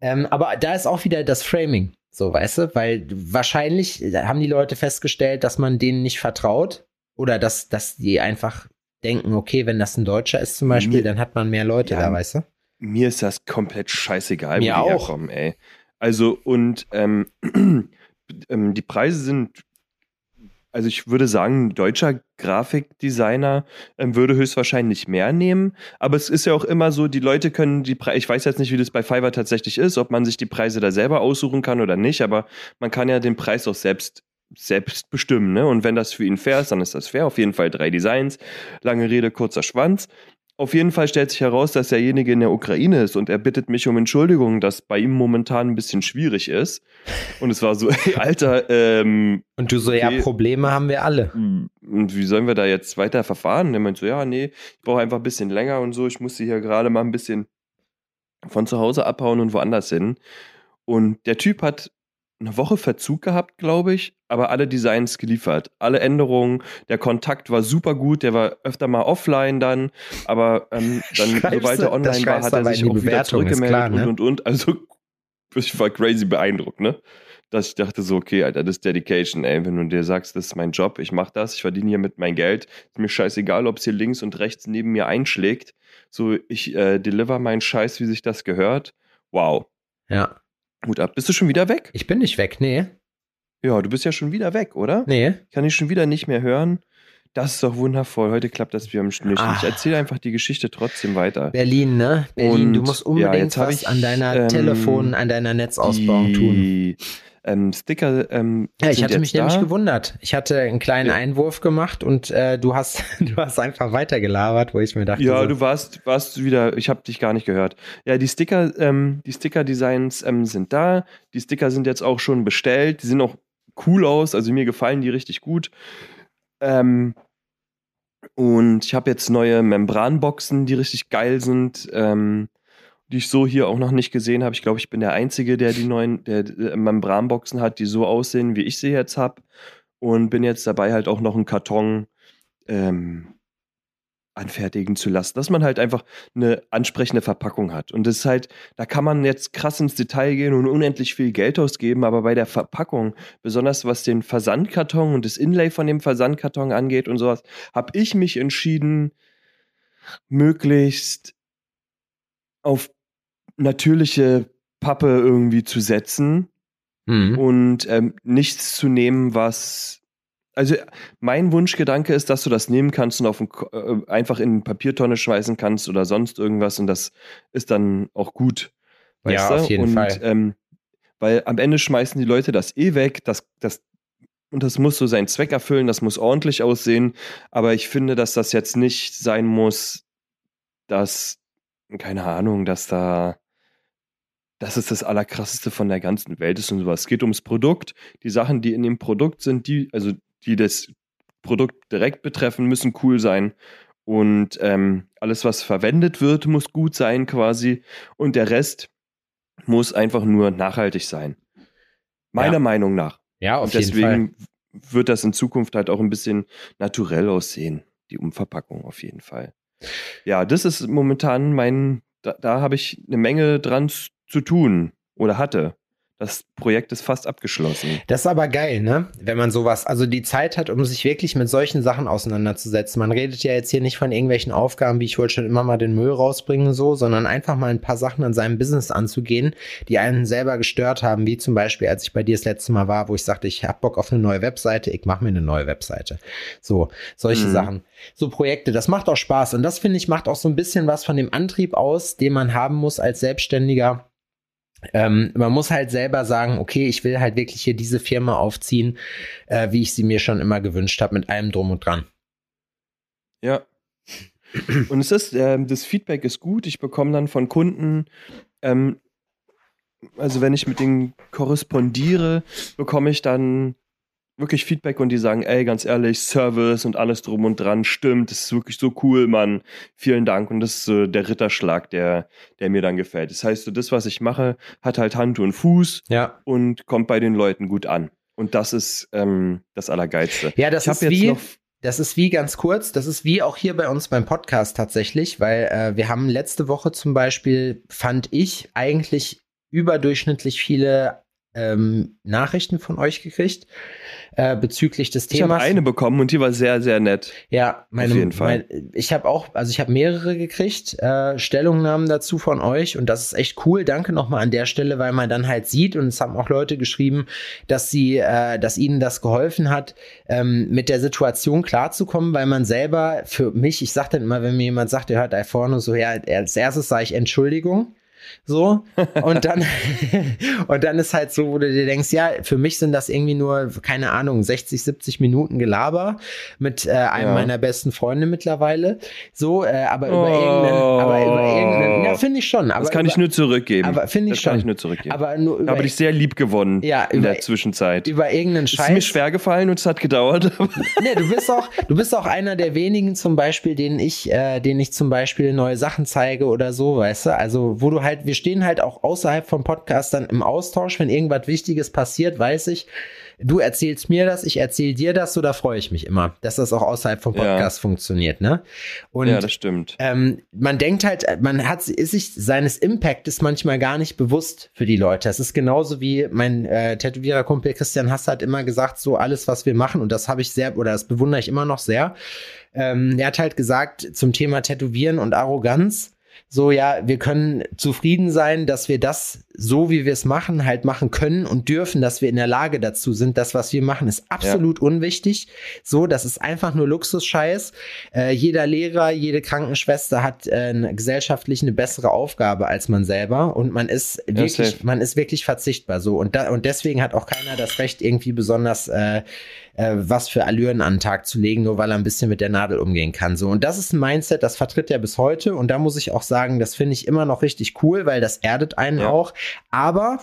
Ähm, aber da ist auch wieder das Framing. So, weißt du, weil wahrscheinlich haben die Leute festgestellt, dass man denen nicht vertraut oder dass, dass die einfach denken, okay, wenn das ein Deutscher ist zum Beispiel, mir, dann hat man mehr Leute ja, da, weißt du? Mir ist das komplett scheißegal, mir wo die auch. herkommen, ey. Also, und ähm, ähm, die Preise sind, also ich würde sagen, ein deutscher Grafikdesigner ähm, würde höchstwahrscheinlich mehr nehmen. Aber es ist ja auch immer so, die Leute können die Preise, ich weiß jetzt nicht, wie das bei Fiverr tatsächlich ist, ob man sich die Preise da selber aussuchen kann oder nicht, aber man kann ja den Preis auch selbst selbst bestimmen. Ne? Und wenn das für ihn fair ist, dann ist das fair. Auf jeden Fall drei Designs. Lange Rede, kurzer Schwanz. Auf jeden Fall stellt sich heraus, dass derjenige in der Ukraine ist und er bittet mich um Entschuldigung, dass bei ihm momentan ein bisschen schwierig ist. Und es war so, ey, Alter, ähm. Und du so, okay, ja, Probleme haben wir alle. Hm, und wie sollen wir da jetzt weiter verfahren? Der meint so, ja, nee, ich brauche einfach ein bisschen länger und so. Ich musste hier gerade mal ein bisschen von zu Hause abhauen und woanders hin. Und der Typ hat eine Woche Verzug gehabt, glaube ich, aber alle Designs geliefert. Alle Änderungen, der Kontakt war super gut, der war öfter mal offline dann, aber ähm, dann, sobald er online war, hat er sich auch wieder zurückgemeldet klar, ne? und, und, und. Also, ich war crazy beeindruckt, ne? Dass ich dachte so, okay, Alter, das ist Dedication, ey. Wenn du dir sagst, das ist mein Job, ich mach das, ich verdiene hier mit mein Geld, ist mir scheißegal, ob es hier links und rechts neben mir einschlägt. So, ich äh, deliver meinen Scheiß, wie sich das gehört. Wow. Ja. Hut ab. Bist du schon wieder weg? Ich bin nicht weg, nee. Ja, du bist ja schon wieder weg, oder? Nee. Kann ich schon wieder nicht mehr hören. Das ist doch wundervoll. Heute klappt das wie am Schnürchen. Ich ah. erzähle einfach die Geschichte trotzdem weiter. Berlin, ne? Berlin, Und, du musst unbedingt ja, was ich, an deiner ähm, Telefon, an deiner Netzausbauung tun ähm, Sticker. Ähm, ja, ich hatte mich da. nämlich gewundert. Ich hatte einen kleinen ja. Einwurf gemacht und äh, du hast du hast einfach weitergelabert, wo ich mir dachte. Ja, so, du warst warst wieder. Ich habe dich gar nicht gehört. Ja, die Sticker, ähm, die Sticker-Designs ähm, sind da. Die Sticker sind jetzt auch schon bestellt. Die sehen auch cool aus. Also mir gefallen die richtig gut. Ähm, und ich habe jetzt neue Membranboxen, die richtig geil sind. Ähm, die ich so hier auch noch nicht gesehen habe. Ich glaube, ich bin der Einzige, der die neuen der, der Membranboxen hat, die so aussehen, wie ich sie jetzt habe. Und bin jetzt dabei, halt auch noch einen Karton ähm, anfertigen zu lassen, dass man halt einfach eine ansprechende Verpackung hat. Und das ist halt, da kann man jetzt krass ins Detail gehen und unendlich viel Geld ausgeben, aber bei der Verpackung, besonders was den Versandkarton und das Inlay von dem Versandkarton angeht und sowas, habe ich mich entschieden, möglichst auf natürliche Pappe irgendwie zu setzen mhm. und ähm, nichts zu nehmen, was Also mein Wunschgedanke ist, dass du das nehmen kannst und auf ein, äh, einfach in eine Papiertonne schmeißen kannst oder sonst irgendwas und das ist dann auch gut. ja, auf jeden und, Fall. Ähm, weil am Ende schmeißen die Leute das eh weg, das, das, und das muss so seinen Zweck erfüllen, das muss ordentlich aussehen. Aber ich finde, dass das jetzt nicht sein muss, dass, keine Ahnung, dass da, das ist das Allerkrasseste von der ganzen Welt ist und sowas. Es geht ums Produkt. Die Sachen, die in dem Produkt sind, die, also die das Produkt direkt betreffen, müssen cool sein. Und ähm, alles, was verwendet wird, muss gut sein quasi. Und der Rest muss einfach nur nachhaltig sein. Meiner Ja. Meinung nach. Ja, auf Und jeden Fall. deswegen wird das in Zukunft halt auch ein bisschen naturell aussehen, die Umverpackung auf jeden Fall. Ja, das ist momentan mein, da, da habe ich eine Menge dran zu tun oder hatte. Das Projekt ist fast abgeschlossen. Das ist aber geil, ne? Wenn man sowas, also die Zeit hat, um sich wirklich mit solchen Sachen auseinanderzusetzen. Man redet ja jetzt hier nicht von irgendwelchen Aufgaben, wie ich wollte schon immer mal den Müll rausbringen, so, sondern einfach mal ein paar Sachen an seinem Business anzugehen, die einen selber gestört haben, wie zum Beispiel, als ich bei dir das letzte Mal war, wo ich sagte, ich hab Bock auf eine neue Webseite, ich mache mir eine neue Webseite. So, solche Mhm. Sachen. So Projekte, das macht auch Spaß. Und das finde ich, macht auch so ein bisschen was von dem Antrieb aus, den man haben muss als Selbstständiger. Ähm, man muss halt selber sagen, okay, ich will halt wirklich hier diese Firma aufziehen, äh, wie ich sie mir schon immer gewünscht habe, mit allem drum und dran. Ja. Und es ist, ähm, das Feedback ist gut. Ich bekomme dann von Kunden, ähm, also wenn ich mit denen korrespondiere, bekomme ich dann wirklich Feedback und die sagen, ey, ganz ehrlich, Service und alles drum und dran stimmt, das ist wirklich so cool, Mann. Vielen Dank. Und das ist so der Ritterschlag, der, der mir dann gefällt. Das heißt, so das, was ich mache, hat halt Hand und Fuß Ja. und kommt bei den Leuten gut an. Und das ist ähm, das Allergeilste. Ja, das ich ist wie, noch das ist wie ganz kurz, das ist wie auch hier bei uns beim Podcast tatsächlich, weil äh, wir haben letzte Woche zum Beispiel, fand ich, eigentlich überdurchschnittlich viele ähm, Nachrichten von euch gekriegt äh, bezüglich des Ich habe Themas. eine bekommen und die war sehr, sehr nett. Ja, meine, Auf jeden Fall. Mein, ich habe auch, also ich habe mehrere gekriegt, äh, Stellungnahmen dazu von euch und das ist echt cool. Danke nochmal an der Stelle, weil man dann halt sieht und es haben auch Leute geschrieben, dass sie, äh, dass ihnen das geholfen hat, ähm, mit der Situation klarzukommen, weil man selber für mich, ich sage dann immer, wenn mir jemand sagt, er hört da vorne so, ja, als erstes sage ich Entschuldigung. So, und dann, und dann ist halt so, wo du dir denkst, ja, für mich sind das irgendwie nur, keine Ahnung, 60, 70 Minuten Gelaber mit äh, einem Ja. meiner besten Freunde mittlerweile. So, äh, aber über Oh. irgendeinen, aber über irgendeinen, ja, finde ich schon. Das kann über, ich nur zurückgeben. aber finde ich das kann schon. ich nur zurückgeben. aber nur da über, habe ich sehr lieb gewonnen Ja, in über- der Zwischenzeit. über irgendeinen Es ist Scheiß. mir schwer gefallen und es hat gedauert. Nee, du bist auch, du bist auch einer der wenigen zum Beispiel, denen ich, äh, denen ich zum Beispiel neue Sachen zeige oder so, weißt du? Also, wo du halt, wir stehen halt auch außerhalb vom Podcast dann im Austausch, wenn irgendwas Wichtiges passiert, weiß ich, du erzählst mir das, ich erzähl dir das, so da freue ich mich immer, dass das auch außerhalb vom Ja. Podcast funktioniert, ne? Und ja, das stimmt. ähm, man denkt halt, man hat ist sich seines Impactes manchmal gar nicht bewusst für die Leute. Es ist genauso wie mein äh, Tätowiererkumpel Christian Hass hat immer gesagt, so alles, was wir machen, und das habe ich sehr, oder das bewundere ich immer noch sehr. Ähm, er hat halt gesagt zum Thema Tätowieren und Arroganz, so ja, wir können zufrieden sein, dass wir das so, wie wir es machen, halt machen können und dürfen, dass wir in der Lage dazu sind. Das, was wir machen, ist absolut unwichtig. So, das ist einfach nur Luxusscheiß. Äh, jeder Lehrer, jede Krankenschwester hat äh, gesellschaftlich eine bessere Aufgabe als man selber und man ist wirklich, safe. man ist wirklich verzichtbar so und da, und deswegen hat auch keiner das Recht irgendwie besonders äh, äh, was für Allüren an den Tag zu legen, nur weil er ein bisschen mit der Nadel umgehen kann so und das ist ein Mindset, das vertritt er bis heute und da muss ich auch sagen, das finde ich immer noch richtig cool, weil das erdet einen Ja. auch, aber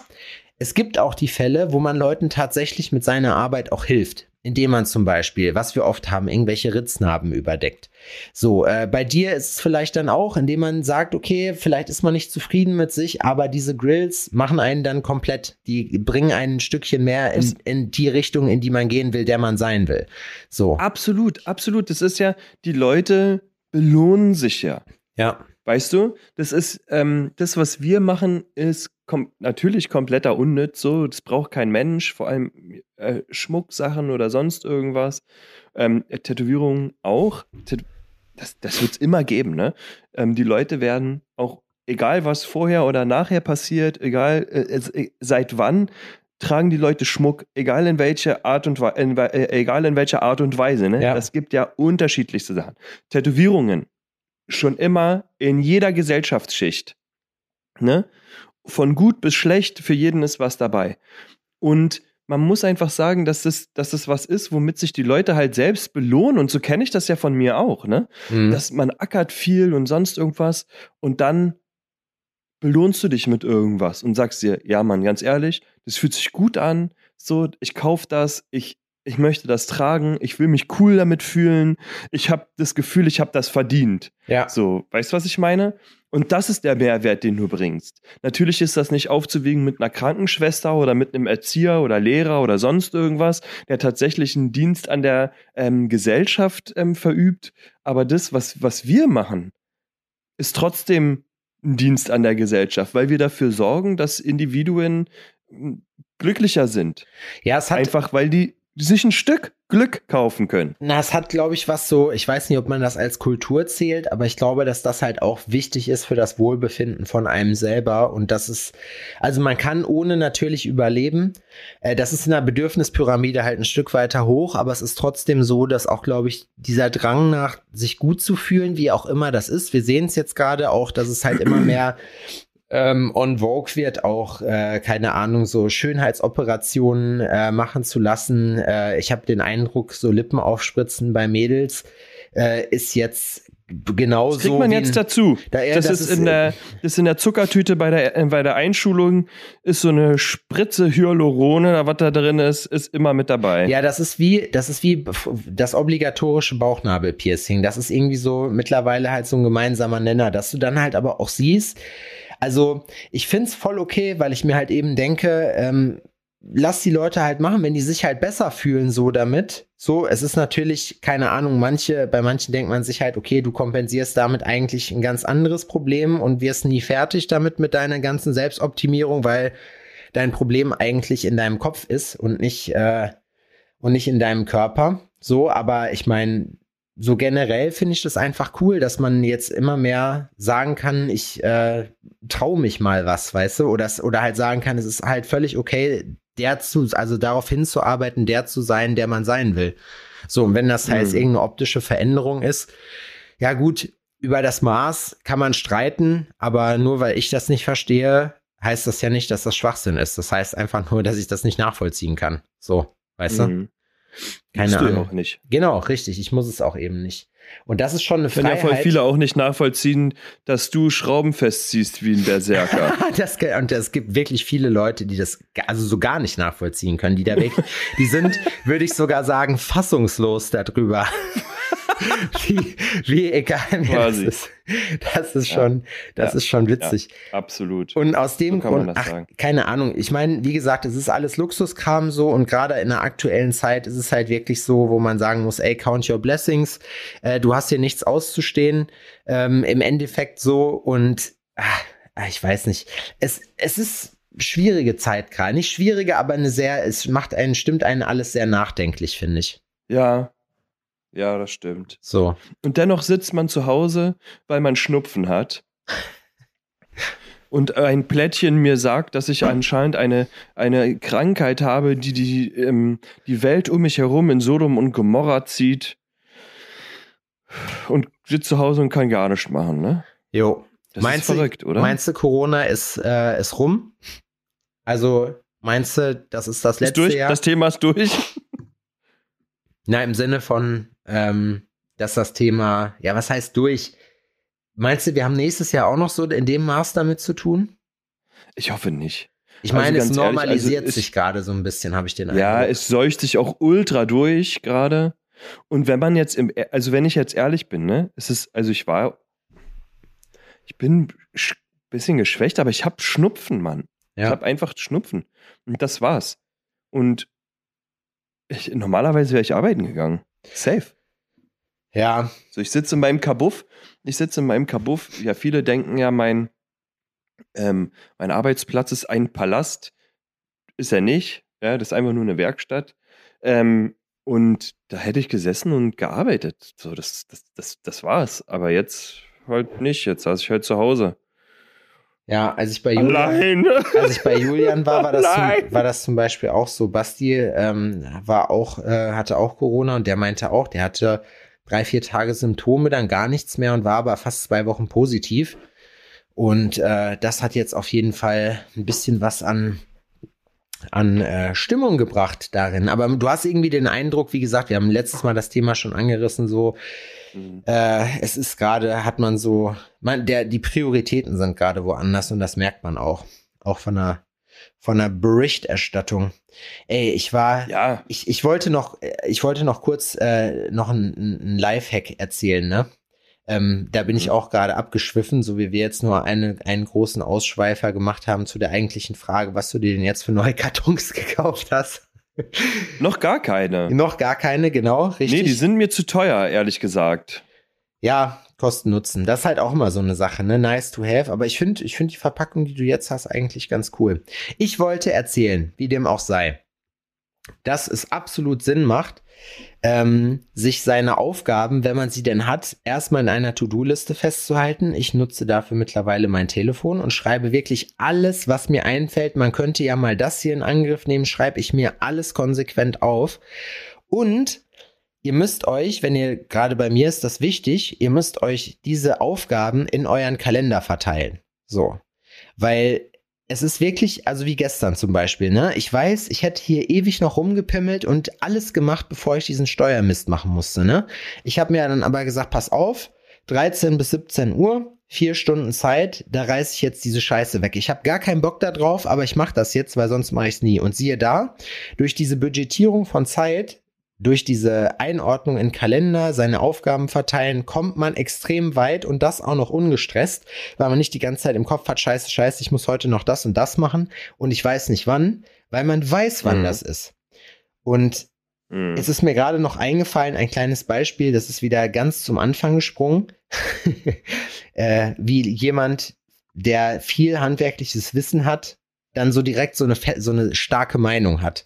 es gibt auch die Fälle, wo man Leuten tatsächlich mit seiner Arbeit auch hilft. Indem man zum Beispiel, was wir oft haben, irgendwelche Ritznarben überdeckt. So, äh, bei dir ist es vielleicht dann auch, indem man sagt, okay, vielleicht ist man nicht zufrieden mit sich, aber diese Grills machen einen dann komplett, die bringen einen ein Stückchen mehr in, in die Richtung, in die man gehen will, der man sein will. So. Absolut, absolut. Das ist ja, die Leute belohnen sich ja. Ja. Weißt du, das ist, ähm, das, was wir machen, ist kom natürlich kompletter Unnütz. So, das braucht kein Mensch, vor allem äh, Schmucksachen oder sonst irgendwas. Ähm, äh, Tätowierungen auch. Tät das das wird es immer geben, ne? Ähm, die Leute werden auch, egal was vorher oder nachher passiert, egal äh, äh, seit wann, tragen die Leute Schmuck, egal in welcher Art und, in, äh, egal in welcher Art und Weise. Ne? Ja. Es gibt ja unterschiedlichste Sachen. Tätowierungen, schon immer in jeder Gesellschaftsschicht. Ne? Von gut bis schlecht, für jeden ist was dabei. Und man muss einfach sagen, dass das, dass das was ist, womit sich die Leute halt selbst belohnen. Und so kenne ich das ja von mir auch, ne? Mhm. Dass man ackert viel und sonst irgendwas und dann belohnst du dich mit irgendwas und sagst dir, ja, Mann, ganz ehrlich, das fühlt sich gut an, so, ich kauf das, ich, ich möchte das tragen, ich will mich cool damit fühlen, ich habe das Gefühl, ich habe das verdient. Ja. So, weißt du, was ich meine? Und das ist der Mehrwert, den du bringst. Natürlich ist das nicht aufzuwiegen mit einer Krankenschwester oder mit einem Erzieher oder Lehrer oder sonst irgendwas, der tatsächlich einen Dienst an der ähm, Gesellschaft ähm, verübt. Aber das, was, was wir machen, ist trotzdem ein Dienst an der Gesellschaft, weil wir dafür sorgen, dass Individuen m, glücklicher sind. Ja, es hat Einfach weil die sich ein Stück Glück kaufen können. Na, es hat, glaube ich, was so, ich weiß nicht, ob man das als Kultur zählt, aber ich glaube, dass das halt auch wichtig ist für das Wohlbefinden von einem selber. Und das ist, also man kann ohne natürlich überleben. Äh, das ist in der Bedürfnispyramide halt ein Stück weiter hoch, aber es ist trotzdem so, dass auch, glaube ich, dieser Drang nach, sich gut zu fühlen, wie auch immer das ist. Wir sehen es jetzt gerade auch, dass es halt immer mehr ähm, on Vogue wird, auch, äh, keine Ahnung, so Schönheitsoperationen äh, machen zu lassen. Äh, ich habe den Eindruck, so Lippen aufspritzen bei Mädels äh, ist jetzt genauso. Das kriegt man jetzt dazu. Da- das, das ist in der, das ist in der Zuckertüte bei der, äh, bei der Einschulung ist so eine Spritze Hyalurone, was da drin ist, ist immer mit dabei. Ja, das ist wie, das ist wie das obligatorische Bauchnabelpiercing. Das ist irgendwie so mittlerweile halt so ein gemeinsamer Nenner, dass du dann halt aber auch siehst. Also ich find's voll okay, weil ich mir halt eben denke, ähm, lass die Leute halt machen, wenn die sich halt besser fühlen so damit. So, es ist natürlich, keine Ahnung, manche, bei manchen denkt man sich halt, okay, du kompensierst damit eigentlich ein ganz anderes Problem und wirst nie fertig damit mit deiner ganzen Selbstoptimierung, weil dein Problem eigentlich in deinem Kopf ist und nicht, äh, und nicht in deinem Körper. So, aber ich meine, so generell finde ich das einfach cool, dass man jetzt immer mehr sagen kann, ich äh, trau mich mal was, weißt du, oder, oder halt sagen kann, es ist halt völlig okay, der zu, also darauf hinzuarbeiten, der zu sein, der man sein will. So, und wenn das heißt, Mhm. irgendeine optische Veränderung ist, ja gut, über das Maß kann man streiten, aber nur weil ich das nicht verstehe, heißt das ja nicht, dass das Schwachsinn ist. Das heißt einfach nur, dass ich das nicht nachvollziehen kann. So, weißt du? Keine du ja Ahnung. auch nicht. Genau, richtig. Ich muss es auch eben nicht. Und das ist schon eine Können ja Freiheit. voll viele auch nicht nachvollziehen, dass du Schrauben festziehst wie ein Berserker. das, und es gibt wirklich viele Leute, die das also so gar nicht nachvollziehen können, die da weg, die sind, würde ich sogar sagen, fassungslos darüber. wie, wie egal mir das ist. Das ist schon, das Ja. ist schon witzig. Absolut. Und aus dem So Grund, ach, keine Ahnung. Ich meine, wie gesagt, es ist alles Luxuskram so und gerade in der aktuellen Zeit ist es halt wirklich so, wo man sagen muss, ey, count your blessings. Äh, du hast hier nichts auszustehen. Ähm, Im Endeffekt so und ach, ich weiß nicht. Es, es ist schwierige Zeit gerade. Nicht schwierige, aber eine sehr, es macht einen, stimmt einen alles sehr nachdenklich, finde ich. Ja. Ja, das stimmt. So. Und dennoch sitzt man zu Hause, weil man Schnupfen hat. Und ein Plättchen mir sagt, dass ich anscheinend eine, eine Krankheit habe, die die, ähm, die Welt um mich herum in Sodom und Gomorra zieht. Und sitzt zu Hause und kann gar nichts machen, ne? Jo. Das Meinst ist du- verrückt, oder? Meinst du, Corona ist, äh, ist rum? Also, meinst du, das ist das ist letzte durch? Jahr? Das Thema ist durch? Na, im Sinne von, ähm, dass das Thema, ja, was heißt durch? Meinst du, wir haben nächstes Jahr auch noch so in dem Maß damit zu tun? Ich hoffe nicht. Ich Also meine, es ganz ehrlich, also normalisiert sich gerade so ein bisschen, habe ich den Ja, Eindruck. es seucht sich auch ultra durch gerade. Und wenn man jetzt im, also wenn ich jetzt ehrlich bin, ne, es ist, also ich war, ich bin ein bisschen geschwächt, aber ich habe Schnupfen, Mann. Ich ja. habe einfach Schnupfen. Und das war's. Und ich, normalerweise wäre ich arbeiten gegangen. Safe. ja, So, ich sitze in meinem Kabuff. Ich sitze in meinem Kabuff. Ja, viele denken ja, mein, ähm, mein Arbeitsplatz ist ein Palast. Ist er nicht. Ja, das ist einfach nur eine Werkstatt. Ähm, und da hätte ich gesessen und gearbeitet. So, das, das, das, das war's. Aber jetzt halt nicht. Jetzt saß ich halt zu Hause. Ja, als ich bei Julian, als ich bei Julian war, war das, zum, war das zum Beispiel auch so. Basti ähm, war auch, äh, hatte auch Corona und der meinte auch, der hatte drei, vier Tage Symptome, dann gar nichts mehr und war aber fast zwei Wochen positiv. Und äh, das hat jetzt auf jeden Fall ein bisschen was an, an äh, Stimmung gebracht darin. Aber du hast irgendwie den Eindruck, wie gesagt, wir haben letztes Mal das Thema schon angerissen, so äh, es ist gerade, hat man so, man, der, die Prioritäten sind gerade woanders und das merkt man auch. Auch von der, von der Berichterstattung. Ey, ich war, Ja, ich, ich wollte noch, äh, ich wollte noch kurz äh, noch ein, ein Lifehack erzählen, ne? Ähm, da bin ich Mhm. auch gerade abgeschwiffen, so wie wir jetzt nur eine, einen großen Ausschweifer gemacht haben zu der eigentlichen Frage, was du dir denn jetzt für neue Kartons gekauft hast. Noch gar keine. Noch gar keine, genau, richtig. Nee, die sind mir zu teuer, ehrlich gesagt. Ja, Kosten Nutzen. Das ist halt auch immer so eine Sache, ne? Nice to have. Aber ich finde, ich finde die Verpackung, die du jetzt hast, eigentlich ganz cool. Ich wollte erzählen, wie dem auch sei, dass es absolut Sinn macht, ähm, sich seine Aufgaben, wenn man sie denn hat, erstmal in einer To-Do-Liste festzuhalten. Ich nutze dafür mittlerweile mein Telefon und schreibe wirklich alles, was mir einfällt. Man könnte ja mal das hier in Angriff nehmen, schreibe ich mir alles konsequent auf. Und ihr müsst euch, wenn ihr gerade bei mir ist das wichtig, ihr müsst euch diese Aufgaben in euren Kalender verteilen. So. Weil es ist wirklich, also wie gestern zum Beispiel, ne? Ich weiß, ich hätte hier ewig noch rumgepimmelt und alles gemacht, bevor ich diesen Steuermist machen musste, ne? Ich habe mir dann aber gesagt, pass auf, 13 bis 17 Uhr, vier Stunden Zeit, da reiße ich jetzt diese Scheiße weg. Ich habe gar keinen Bock da drauf, aber ich mache das jetzt, weil sonst mache ich es nie. Und siehe da, durch diese Budgetierung von Zeit, durch diese Einordnung in Kalender, seine Aufgaben verteilen, kommt man extrem weit und das auch noch ungestresst, weil man nicht die ganze Zeit im Kopf hat, scheiße, scheiße, ich muss heute noch das und das machen und ich weiß nicht wann, weil man weiß, wann Mhm. das ist. Und Hm. es ist mir gerade noch eingefallen, ein kleines Beispiel, das ist wieder ganz zum Anfang gesprungen, äh, wie jemand, der viel handwerkliches Wissen hat, dann so direkt so eine, so eine starke Meinung hat.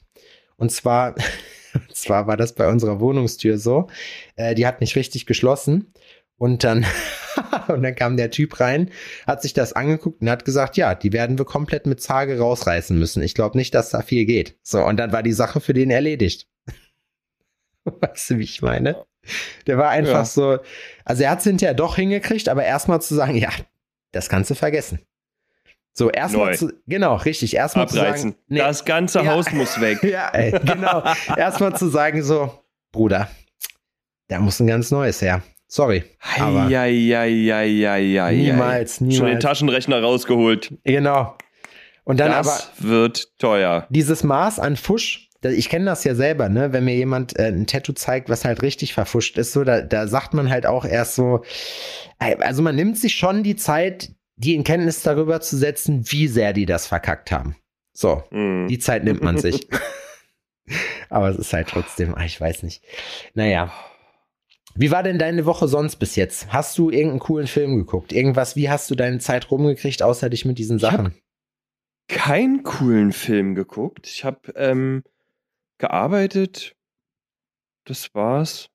Und zwar, und zwar war das bei unserer Wohnungstür so, äh, die hat nicht richtig geschlossen und dann, und dann kam der Typ rein, hat sich das angeguckt und hat gesagt, ja, die werden wir komplett mit Zage rausreißen müssen. Ich glaube nicht, dass da viel geht. So, und dann war die Sache für den erledigt. Weißt du, wie ich meine? Der war einfach Ja. so, also er hat es hinterher doch hingekriegt, aber erstmal zu sagen, ja, das kannst du vergessen. So, erstmal zu, genau, richtig, erstmal zu Abreißen. sagen, nee, Das ganze Ja. Haus muss weg. ja, ey, genau, erstmal zu sagen so, Bruder, da muss ein ganz neues her. Sorry, aber Eieieiei. niemals, Schon den niemals. Taschenrechner rausgeholt. Genau. Und dann aber das wird teuer. dieses Maß an Fusch, ich kenne das ja selber, ne, wenn mir jemand äh, ein Tattoo zeigt, was halt richtig verfuscht ist, so, da, da sagt man halt auch erst so, also man nimmt sich schon die Zeit, die in Kenntnis darüber zu setzen, wie sehr die das verkackt haben. So, Hm. die Zeit nimmt man sich. Aber es ist halt trotzdem, ah, ich weiß nicht. Naja. Wie war denn deine Woche sonst bis jetzt? Hast du irgendeinen coolen Film geguckt? Irgendwas, wie hast du deine Zeit rumgekriegt, außer dich mit diesen Ich hab- Sachen? keinen coolen Film geguckt. Ich habe ähm, gearbeitet. Das war's.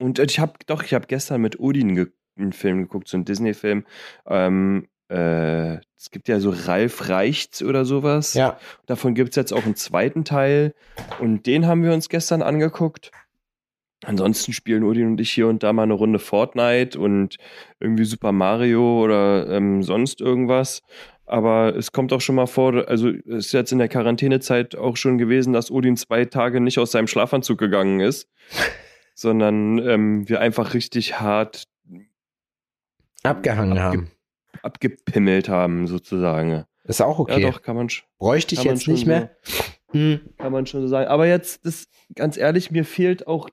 Und ich habe doch, ich habe gestern mit Odin ge einen Film geguckt, so einen Disney-Film. Ähm, äh, es gibt ja so Ralf Reichts oder sowas. Ja. Davon gibt es jetzt auch einen zweiten Teil. Und den haben wir uns gestern angeguckt. Ansonsten spielen Odin und ich hier und da mal eine Runde Fortnite und irgendwie Super Mario oder ähm, sonst irgendwas. Aber es kommt auch schon mal vor, also es ist jetzt in der Quarantänezeit auch schon gewesen, dass Odin zwei Tage nicht aus seinem Schlafanzug gegangen ist, sondern ähm, wir einfach richtig hart Abgehangen Abge- haben. abgepimmelt haben, sozusagen. Ist auch okay. Ja, doch, kann man, Bräuchte ich jetzt nicht mehr. Hm. kann man schon so sagen. Aber jetzt, das, ganz ehrlich, mir fehlt auch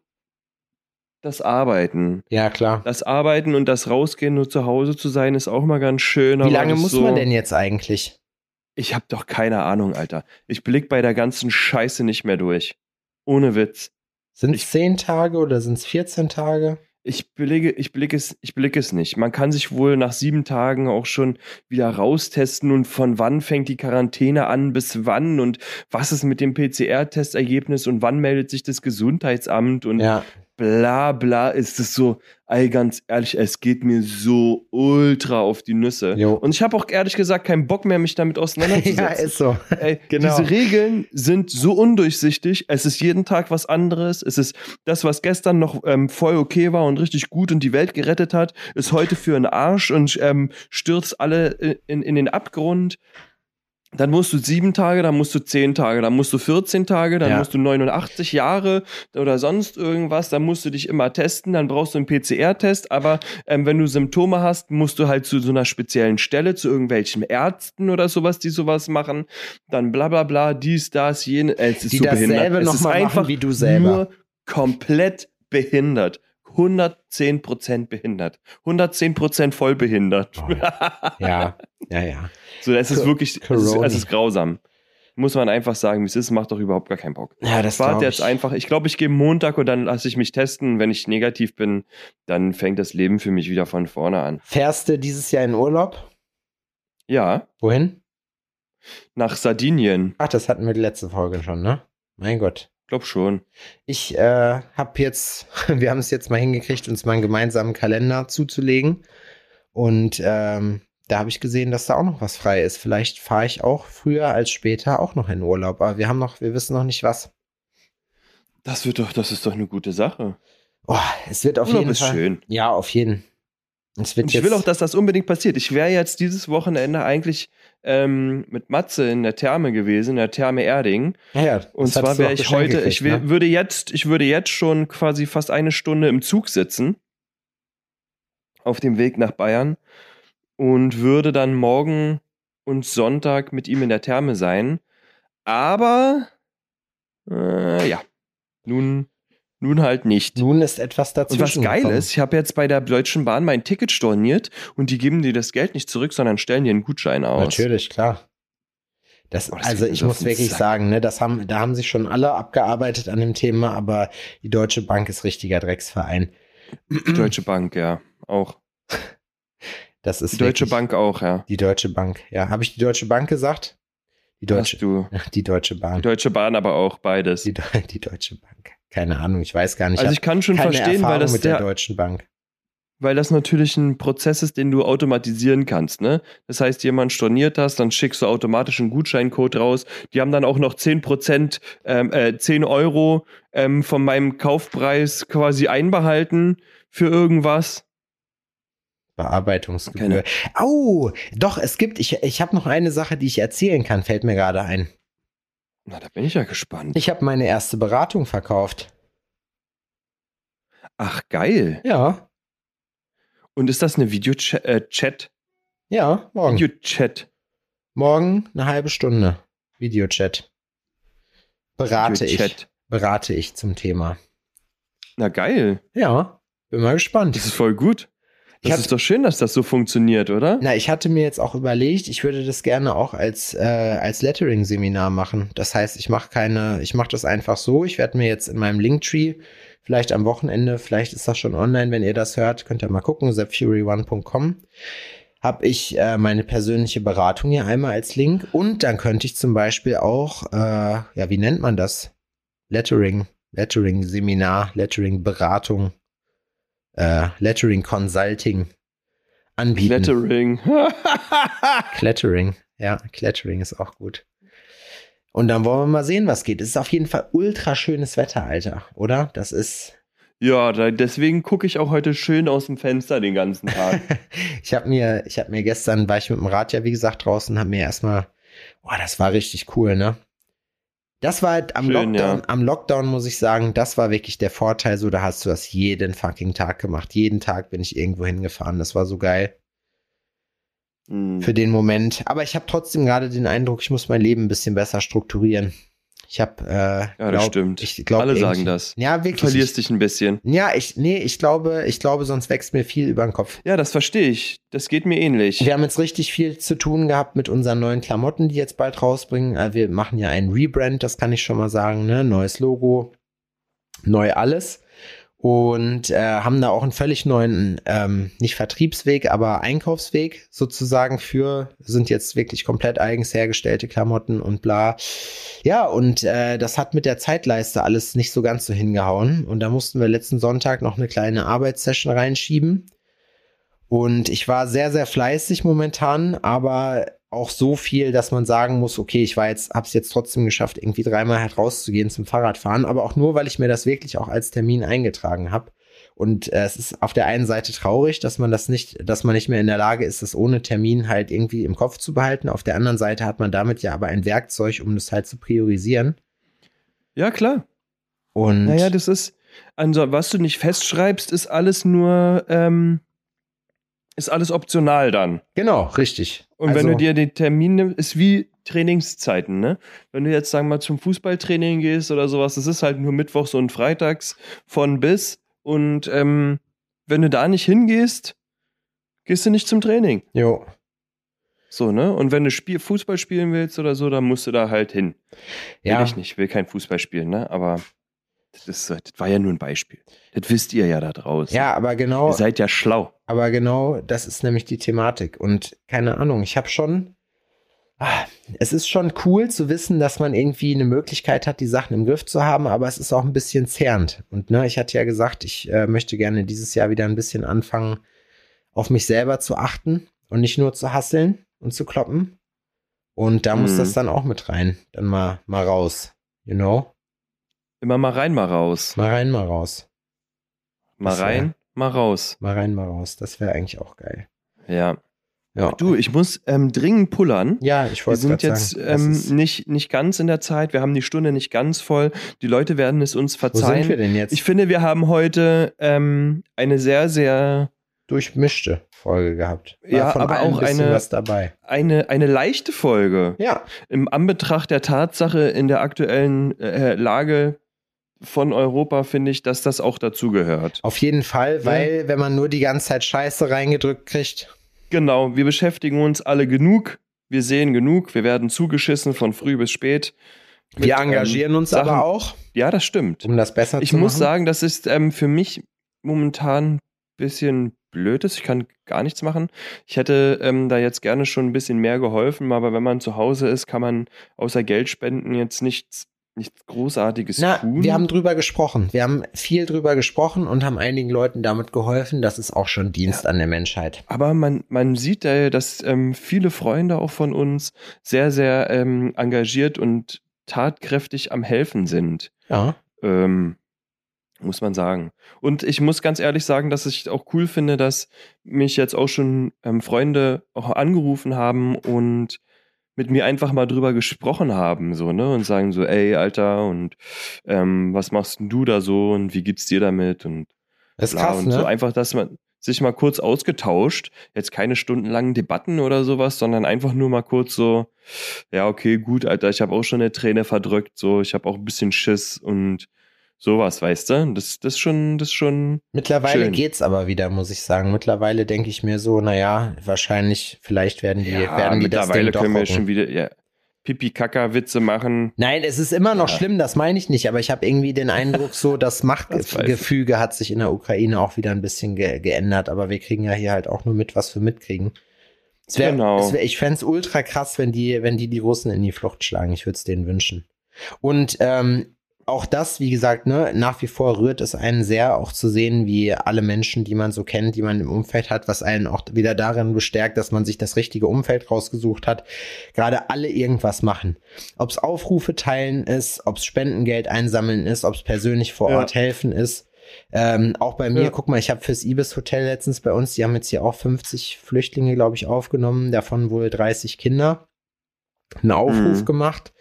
das Arbeiten. Ja, klar. Das Arbeiten und das Rausgehen, nur zu Hause zu sein, ist auch mal ganz schön. Wie lange muss so, man denn jetzt eigentlich? Ich habe doch keine Ahnung, Alter. Ich blick bei der ganzen Scheiße nicht mehr durch. Ohne Witz. Sind es Ich- 10 Tage oder sind es 14 Tage? Ich blicke, ich blick es, ich blick es nicht. Man kann sich wohl nach sieben Tagen auch schon wieder raustesten und von wann fängt die Quarantäne an, bis wann und was ist mit dem PCR-Testergebnis und wann meldet sich das Gesundheitsamt und Ja. Bla bla, ist es so, ey, ganz ehrlich, es geht mir so ultra auf die Nüsse. Jo. Und ich habe auch ehrlich gesagt keinen Bock mehr, mich damit auseinanderzusetzen. ja, ist so. Ey, Genau. Diese Regeln sind so undurchsichtig. Es ist jeden Tag was anderes. Es ist das, was gestern noch ähm, voll okay war und richtig gut und die Welt gerettet hat, ist heute für einen Arsch und ähm, stürzt alle in, in den Abgrund. Dann musst du sieben Tage, dann musst du zehn Tage, dann musst du 14 Tage, dann Ja. musst du 89 Jahre oder sonst irgendwas, dann musst du dich immer testen, dann brauchst du einen PCR-Test, aber ähm, wenn du Symptome hast, musst du halt zu so einer speziellen Stelle, zu irgendwelchen Ärzten oder sowas, die sowas machen, dann bla bla bla, dies, das, jene, äh, es ist Die so dasselbe behindert. Es noch ist mal machen einfach wie du selber. nur komplett behindert. 110% behindert. 110% voll behindert. Oh. Ja, ja, ja. So, es ist wirklich, es ist, es ist grausam. Muss man einfach sagen, wie es ist, macht doch überhaupt gar keinen Bock. Ja, das warte jetzt einfach, ich glaube, ich gehe Montag und dann lasse ich mich testen. Wenn ich negativ bin, dann fängt das Leben für mich wieder von vorne an. Fährst du dieses Jahr in Urlaub? Ja, Wohin? nach Sardinien. Ach, das hatten wir die letzte Folge schon, ne? Mein Gott. Glaub schon. Ich äh, habe jetzt, wir haben es jetzt mal hingekriegt, uns mal einen gemeinsamen Kalender zuzulegen. Und ähm, da habe ich gesehen, dass da auch noch was frei ist. Vielleicht fahre ich auch früher als später auch noch in Urlaub. Aber wir haben noch, wir wissen noch nicht was. Das wird doch, das ist doch eine gute Sache. Oh, es wird auf Urlaub jeden ist Fall. schön. Ja, auf jeden. Es wird ich jetzt, will auch, dass das unbedingt passiert. Ich wäre jetzt dieses Wochenende eigentlich ähm, mit Matze in der Therme gewesen, in der Therme Erding. ja, ja, Und zwar wäre ich heute, gekriegt, ich ne? würde jetzt, ich würde jetzt schon quasi fast eine Stunde im Zug sitzen auf dem Weg nach Bayern und würde dann morgen und Sonntag mit ihm in der Therme sein. Aber äh, ja, nun, nun halt nicht. Nun ist etwas Und dazwischen. was geil gekommen. ist, ich habe jetzt bei der Deutschen Bahn mein Ticket storniert und die geben dir das Geld nicht zurück, sondern stellen dir einen Gutschein aus. Natürlich, klar. Das, Oh, das also ich muss wirklich Sack. sagen, ne, das haben, da haben sich schon alle abgearbeitet an dem Thema, aber die Deutsche Bank ist richtiger Drecksverein. Die Deutsche Bank, ja, auch. Das ist Die Deutsche Bank auch, ja. Die Deutsche Bank. Ja, habe ich die Deutsche Bank gesagt? Die Deutsche, Hast du. die Deutsche Bahn. Die Deutsche Bahn aber auch, beides. Die, die Deutsche Bank. Keine Ahnung, ich weiß gar nicht. also ich kann schon verstehen, weil Erfahrung das, mit der der, Deutschen Bank. weil das natürlich ein Prozess ist, den du automatisieren kannst. Ne? Das heißt, jemand storniert das, dann schickst du automatisch einen Gutscheincode raus. Die haben dann auch noch 10%, ähm, äh, 10 Euro ähm, von meinem Kaufpreis quasi einbehalten für irgendwas. Bearbeitungsgebühr. Au, doch, es gibt, ich, ich habe noch eine Sache, die ich erzählen kann, fällt mir gerade ein. Na, da bin ich ja gespannt. Ich habe meine erste Beratung verkauft. Ach, geil. Ja, Und ist das eine Videochat? Äh, ja, morgen. Videochat. Morgen eine halbe Stunde. Videochat. Berate ich. Videochat. Berate ich zum Thema. Na, geil. Ja, bin mal gespannt. Das ist voll gut. Ich Das hab- ist doch schön, dass das so funktioniert, oder? Na, ich hatte mir jetzt auch überlegt, ich würde das gerne auch als, äh, als Lettering-Seminar machen. Das heißt, ich mache keine, ich mache das einfach so. Ich werde mir jetzt in meinem Linktree, vielleicht am Wochenende, vielleicht ist das schon online, wenn ihr das hört, könnt ihr mal gucken, zepfury1.com, habe ich äh, meine persönliche Beratung hier einmal als Link und dann könnte ich zum Beispiel auch, äh, ja, wie nennt man das? Lettering, Lettering-Seminar, Lettering-Beratung, äh, Lettering-Consulting anbieten. Lettering. Clattering. Ja, Clattering ist auch gut. Und dann wollen wir mal sehen, was geht. Es ist auf jeden Fall ultra schönes Wetter, Alter, oder? Das ist. ja, da, deswegen gucke ich auch heute schön aus dem Fenster den ganzen Tag. ich habe mir, ich habe mir gestern, war ich mit dem Rad ja, wie gesagt, draußen, habe mir erstmal, boah, das war richtig cool, ne? Das war halt am Schön, Lockdown, ja. am Lockdown muss ich sagen, das war wirklich der Vorteil, so da hast du das jeden fucking Tag gemacht. Jeden Tag bin ich irgendwo hingefahren. Das war so geil. Hm. für den Moment. Aber ich habe trotzdem gerade den Eindruck, ich muss mein Leben ein bisschen besser strukturieren. Ich habe, äh, Ja, das glaub- stimmt. Ich glaub, Alle sagen das. Ja, Du wirklich. verlierst dich ein bisschen. ich, ja, ich, nee, ich glaube, ich glaube, sonst wächst mir viel über den Kopf. Ja, das verstehe ich. Das geht mir ähnlich. Wir haben jetzt richtig viel zu tun gehabt mit unseren neuen Klamotten, die jetzt bald rausbringen. Äh, Wir machen ja einen Rebrand, das kann ich schon mal sagen, ne? Neues Logo, neu alles. Und äh, haben da auch einen völlig neuen, ähm, nicht Vertriebsweg, aber Einkaufsweg sozusagen für, sind jetzt wirklich komplett eigens hergestellte Klamotten und bla. Ja, und äh, das hat mit der Zeitleiste alles nicht so ganz so hingehauen. Und da mussten wir letzten Sonntag noch eine kleine Arbeitssession reinschieben. Und ich war sehr, sehr fleißig momentan, aber auch so viel, dass man sagen muss, okay, ich war jetzt, hab's jetzt trotzdem geschafft, irgendwie dreimal halt rauszugehen zum Fahrradfahren, aber auch nur, weil ich mir das wirklich auch als Termin eingetragen habe. Und äh, es ist auf der einen Seite traurig, dass man das nicht, dass man nicht mehr in der Lage ist, das ohne Termin halt irgendwie im Kopf zu behalten. Auf der anderen Seite hat man damit ja aber ein Werkzeug, um das halt zu priorisieren. Ja, klar. Und Naja, das ist, also was du nicht festschreibst, ist alles nur, ähm, ist alles optional dann. genau, richtig. Und Also- wenn du dir den Termin nimmst, ist wie Trainingszeiten, ne? Wenn du jetzt, sagen wir mal, zum Fußballtraining gehst oder sowas, das ist halt nur mittwochs und freitags von bis. Und ähm, wenn du da nicht hingehst, gehst du nicht zum Training. Jo. So, ne? Und wenn du Spiel, Fußball spielen willst oder so, dann musst du da halt hin. Ja. Will ich nicht, will kein Fußball spielen, ne? Aber das, ist, das war ja nur ein Beispiel. Das wisst ihr ja da draußen. Ja, aber genau. Ihr seid ja schlau. Aber genau das ist nämlich die Thematik. Und keine Ahnung, ich habe schon. Ah, es ist schon cool zu wissen, dass man irgendwie eine Möglichkeit hat, die Sachen im Griff zu haben, aber es ist auch ein bisschen zerrend. Und ne, ich hatte ja gesagt, ich äh, möchte gerne dieses Jahr wieder ein bisschen anfangen, auf mich selber zu achten und nicht nur zu hasseln und zu kloppen. Und da muss Mhm. das dann auch mit rein. Dann mal, mal raus. You know? Immer mal rein, mal raus. Mal rein, mal raus. Mal Das wär- rein, mal raus. Mal rein, mal raus. Das wäre eigentlich auch geil. Ja. Ja. Du, ich muss ähm, dringend pullern. ja, ich Wir wollte sind grad jetzt sagen, das ähm, nicht, nicht ganz in der Zeit. Wir haben die Stunde nicht ganz voll. Die Leute werden es uns Wo sind wir verzeihen. denn jetzt? Ich finde, wir haben heute ähm, eine sehr, sehr durchmischte Folge gehabt. War Ja, von aber auch eine- was dabei. eine, eine leichte Folge. Ja, Im Anbetracht der Tatsache in der aktuellen äh, Lage von Europa finde ich, dass das auch dazugehört. auf jeden Fall, weil wenn man nur die ganze Zeit Scheiße reingedrückt kriegt, Genau, wir beschäftigen uns alle genug. Wir sehen genug. Wir werden zugeschissen von früh bis spät. Wir engagieren uns Sachen- aber auch, Ja, das stimmt. um das besser Ich zu muss machen. sagen, das ist ähm, für mich momentan ein bisschen blöd ist. Ich kann gar nichts machen. Ich hätte ähm, da jetzt gerne schon ein bisschen mehr geholfen, aber wenn man zu Hause ist, kann man außer Geld spenden jetzt nichts, nichts Großartiges Na, tun. wir haben drüber gesprochen. Wir haben viel drüber gesprochen und haben einigen Leuten damit geholfen. Das ist auch schon Dienst an der Menschheit. aber man, man sieht da, dass ähm, viele Freunde auch von uns sehr, sehr ähm, engagiert und tatkräftig am Helfen sind. Ja. Ähm, muss man sagen. Und ich muss ganz ehrlich sagen, dass ich auch cool finde, dass mich jetzt auch schon ähm, Freunde auch angerufen haben und mit mir einfach mal drüber gesprochen haben, so, ne? Und sagen so, ey, Alter, und ähm, was machst denn du da so und wie geht's dir damit? Und Das ist krass, und so ne? einfach, dass man sich mal kurz ausgetauscht, jetzt keine stundenlangen Debatten oder sowas, sondern einfach nur mal kurz so, ja, okay, gut, Alter, ich habe auch schon eine Träne verdrückt, so, ich habe auch ein bisschen Schiss und sowas, weißt du? Das, das ist schon, das ist schon, Mittlerweile Schön. geht's aber wieder, muss ich sagen. Mittlerweile denke ich mir so, naja, wahrscheinlich, vielleicht werden die, werden die das mittlerweile doch können wir schon wieder, ja, Pipi-Kaka-Witze machen. Nein, es ist immer noch Ja. schlimm, das meine ich nicht, aber ich habe irgendwie den Eindruck, so das Das Machtgefüge hat sich in der Ukraine auch wieder ein bisschen ge geändert, aber wir kriegen ja hier halt auch nur mit, was wir mitkriegen. Es wär, Genau. es wär, ich fänd's ultra krass, wenn die, wenn die die Russen in die Flucht schlagen. Ich würde es denen wünschen. Und ähm, auch das, wie gesagt, ne, nach wie vor rührt es einen sehr, auch zu sehen, wie alle Menschen, die man so kennt, die man im Umfeld hat, was einen auch wieder darin bestärkt, dass man sich das richtige Umfeld rausgesucht hat, gerade alle irgendwas machen. Ob es Aufrufe teilen ist, ob es Spendengeld einsammeln ist, ob es persönlich vor Ja. Ort helfen ist. Ähm, auch bei mir, Ja. guck mal, ich habe fürs Ibis Hotel letztens bei uns, die haben jetzt hier auch 50 Flüchtlinge, glaube ich, aufgenommen, davon wohl 30 Kinder. Einen Aufruf Mhm. gemacht.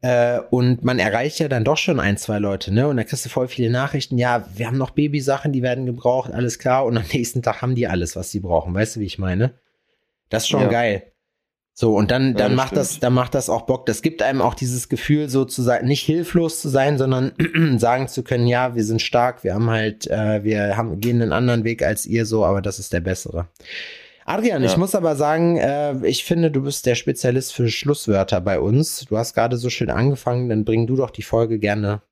Äh, und man erreicht ja dann doch schon ein, zwei Leute, ne? Und da kriegst du voll viele Nachrichten. Ja, wir haben noch Babysachen, die werden gebraucht, alles klar. Und am nächsten Tag haben die alles, was sie brauchen. Weißt du, wie ich meine? Das ist schon Ja. geil. So, und dann, Ja, dann das macht stimmt. das, dann macht das auch Bock. Das gibt einem auch dieses Gefühl, so zu sein, nicht hilflos zu sein, sondern sagen zu können, ja, wir sind stark, wir haben halt, äh, wir haben, gehen einen anderen Weg als ihr so, aber das ist der bessere. Adrian, Ja. ich muss aber sagen, äh, ich finde, du bist der Spezialist für Schlusswörter bei uns. Du hast gerade so schön angefangen, dann bring du doch die Folge gerne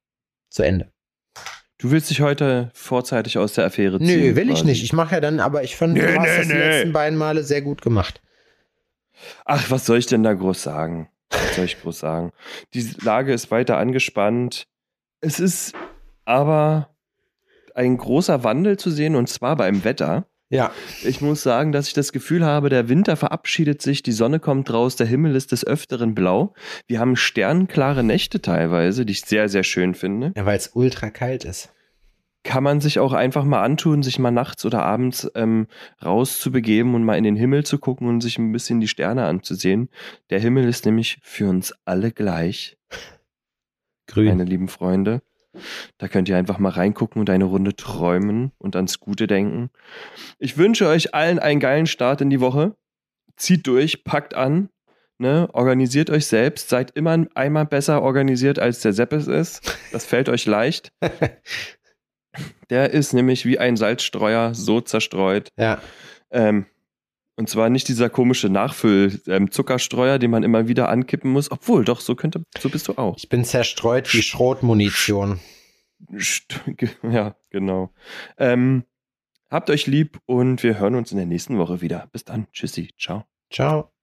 zu Ende. Du willst dich heute vorzeitig aus der Affäre ziehen? Nö, will ich quasi. nicht. Ich mache ja dann, aber ich fand, du Nee, hast nee, das die nee. letzten beiden Male sehr gut gemacht. Ach, was soll ich denn da groß sagen? Was soll ich groß sagen? Die Lage ist weiter angespannt. Es ist aber ein großer Wandel zu sehen und zwar beim Wetter. Ja. Ich muss sagen, dass ich das Gefühl habe, der Winter verabschiedet sich, die Sonne kommt raus, der Himmel ist des Öfteren blau. Wir haben sternklare Nächte teilweise, die ich sehr, sehr schön finde. Ja, weil es ultra kalt ist. Kann man sich auch einfach mal antun, sich mal nachts oder abends ähm, rauszubegeben und mal in den Himmel zu gucken und sich ein bisschen die Sterne anzusehen. Der Himmel ist nämlich für uns alle gleich, Grün. meine lieben Freunde. Da könnt ihr einfach mal reingucken und eine Runde träumen und ans Gute denken. Ich wünsche euch allen einen geilen Start in die Woche. Zieht durch, packt an, ne? organisiert euch selbst, seid immer einmal besser organisiert, als der Sepp es ist. Das fällt euch leicht. Der ist nämlich wie ein Salzstreuer so zerstreut. ja. Ähm, und zwar nicht dieser komische Nachfüll-Zuckerstreuer, den man immer wieder ankippen muss. Obwohl, doch, so könnte, so bist du auch. Ich bin zerstreut wie Schrotmunition. Ja, genau. Ähm, habt euch lieb und wir hören uns in der nächsten Woche wieder. Bis dann. Tschüssi. Ciao. Ciao.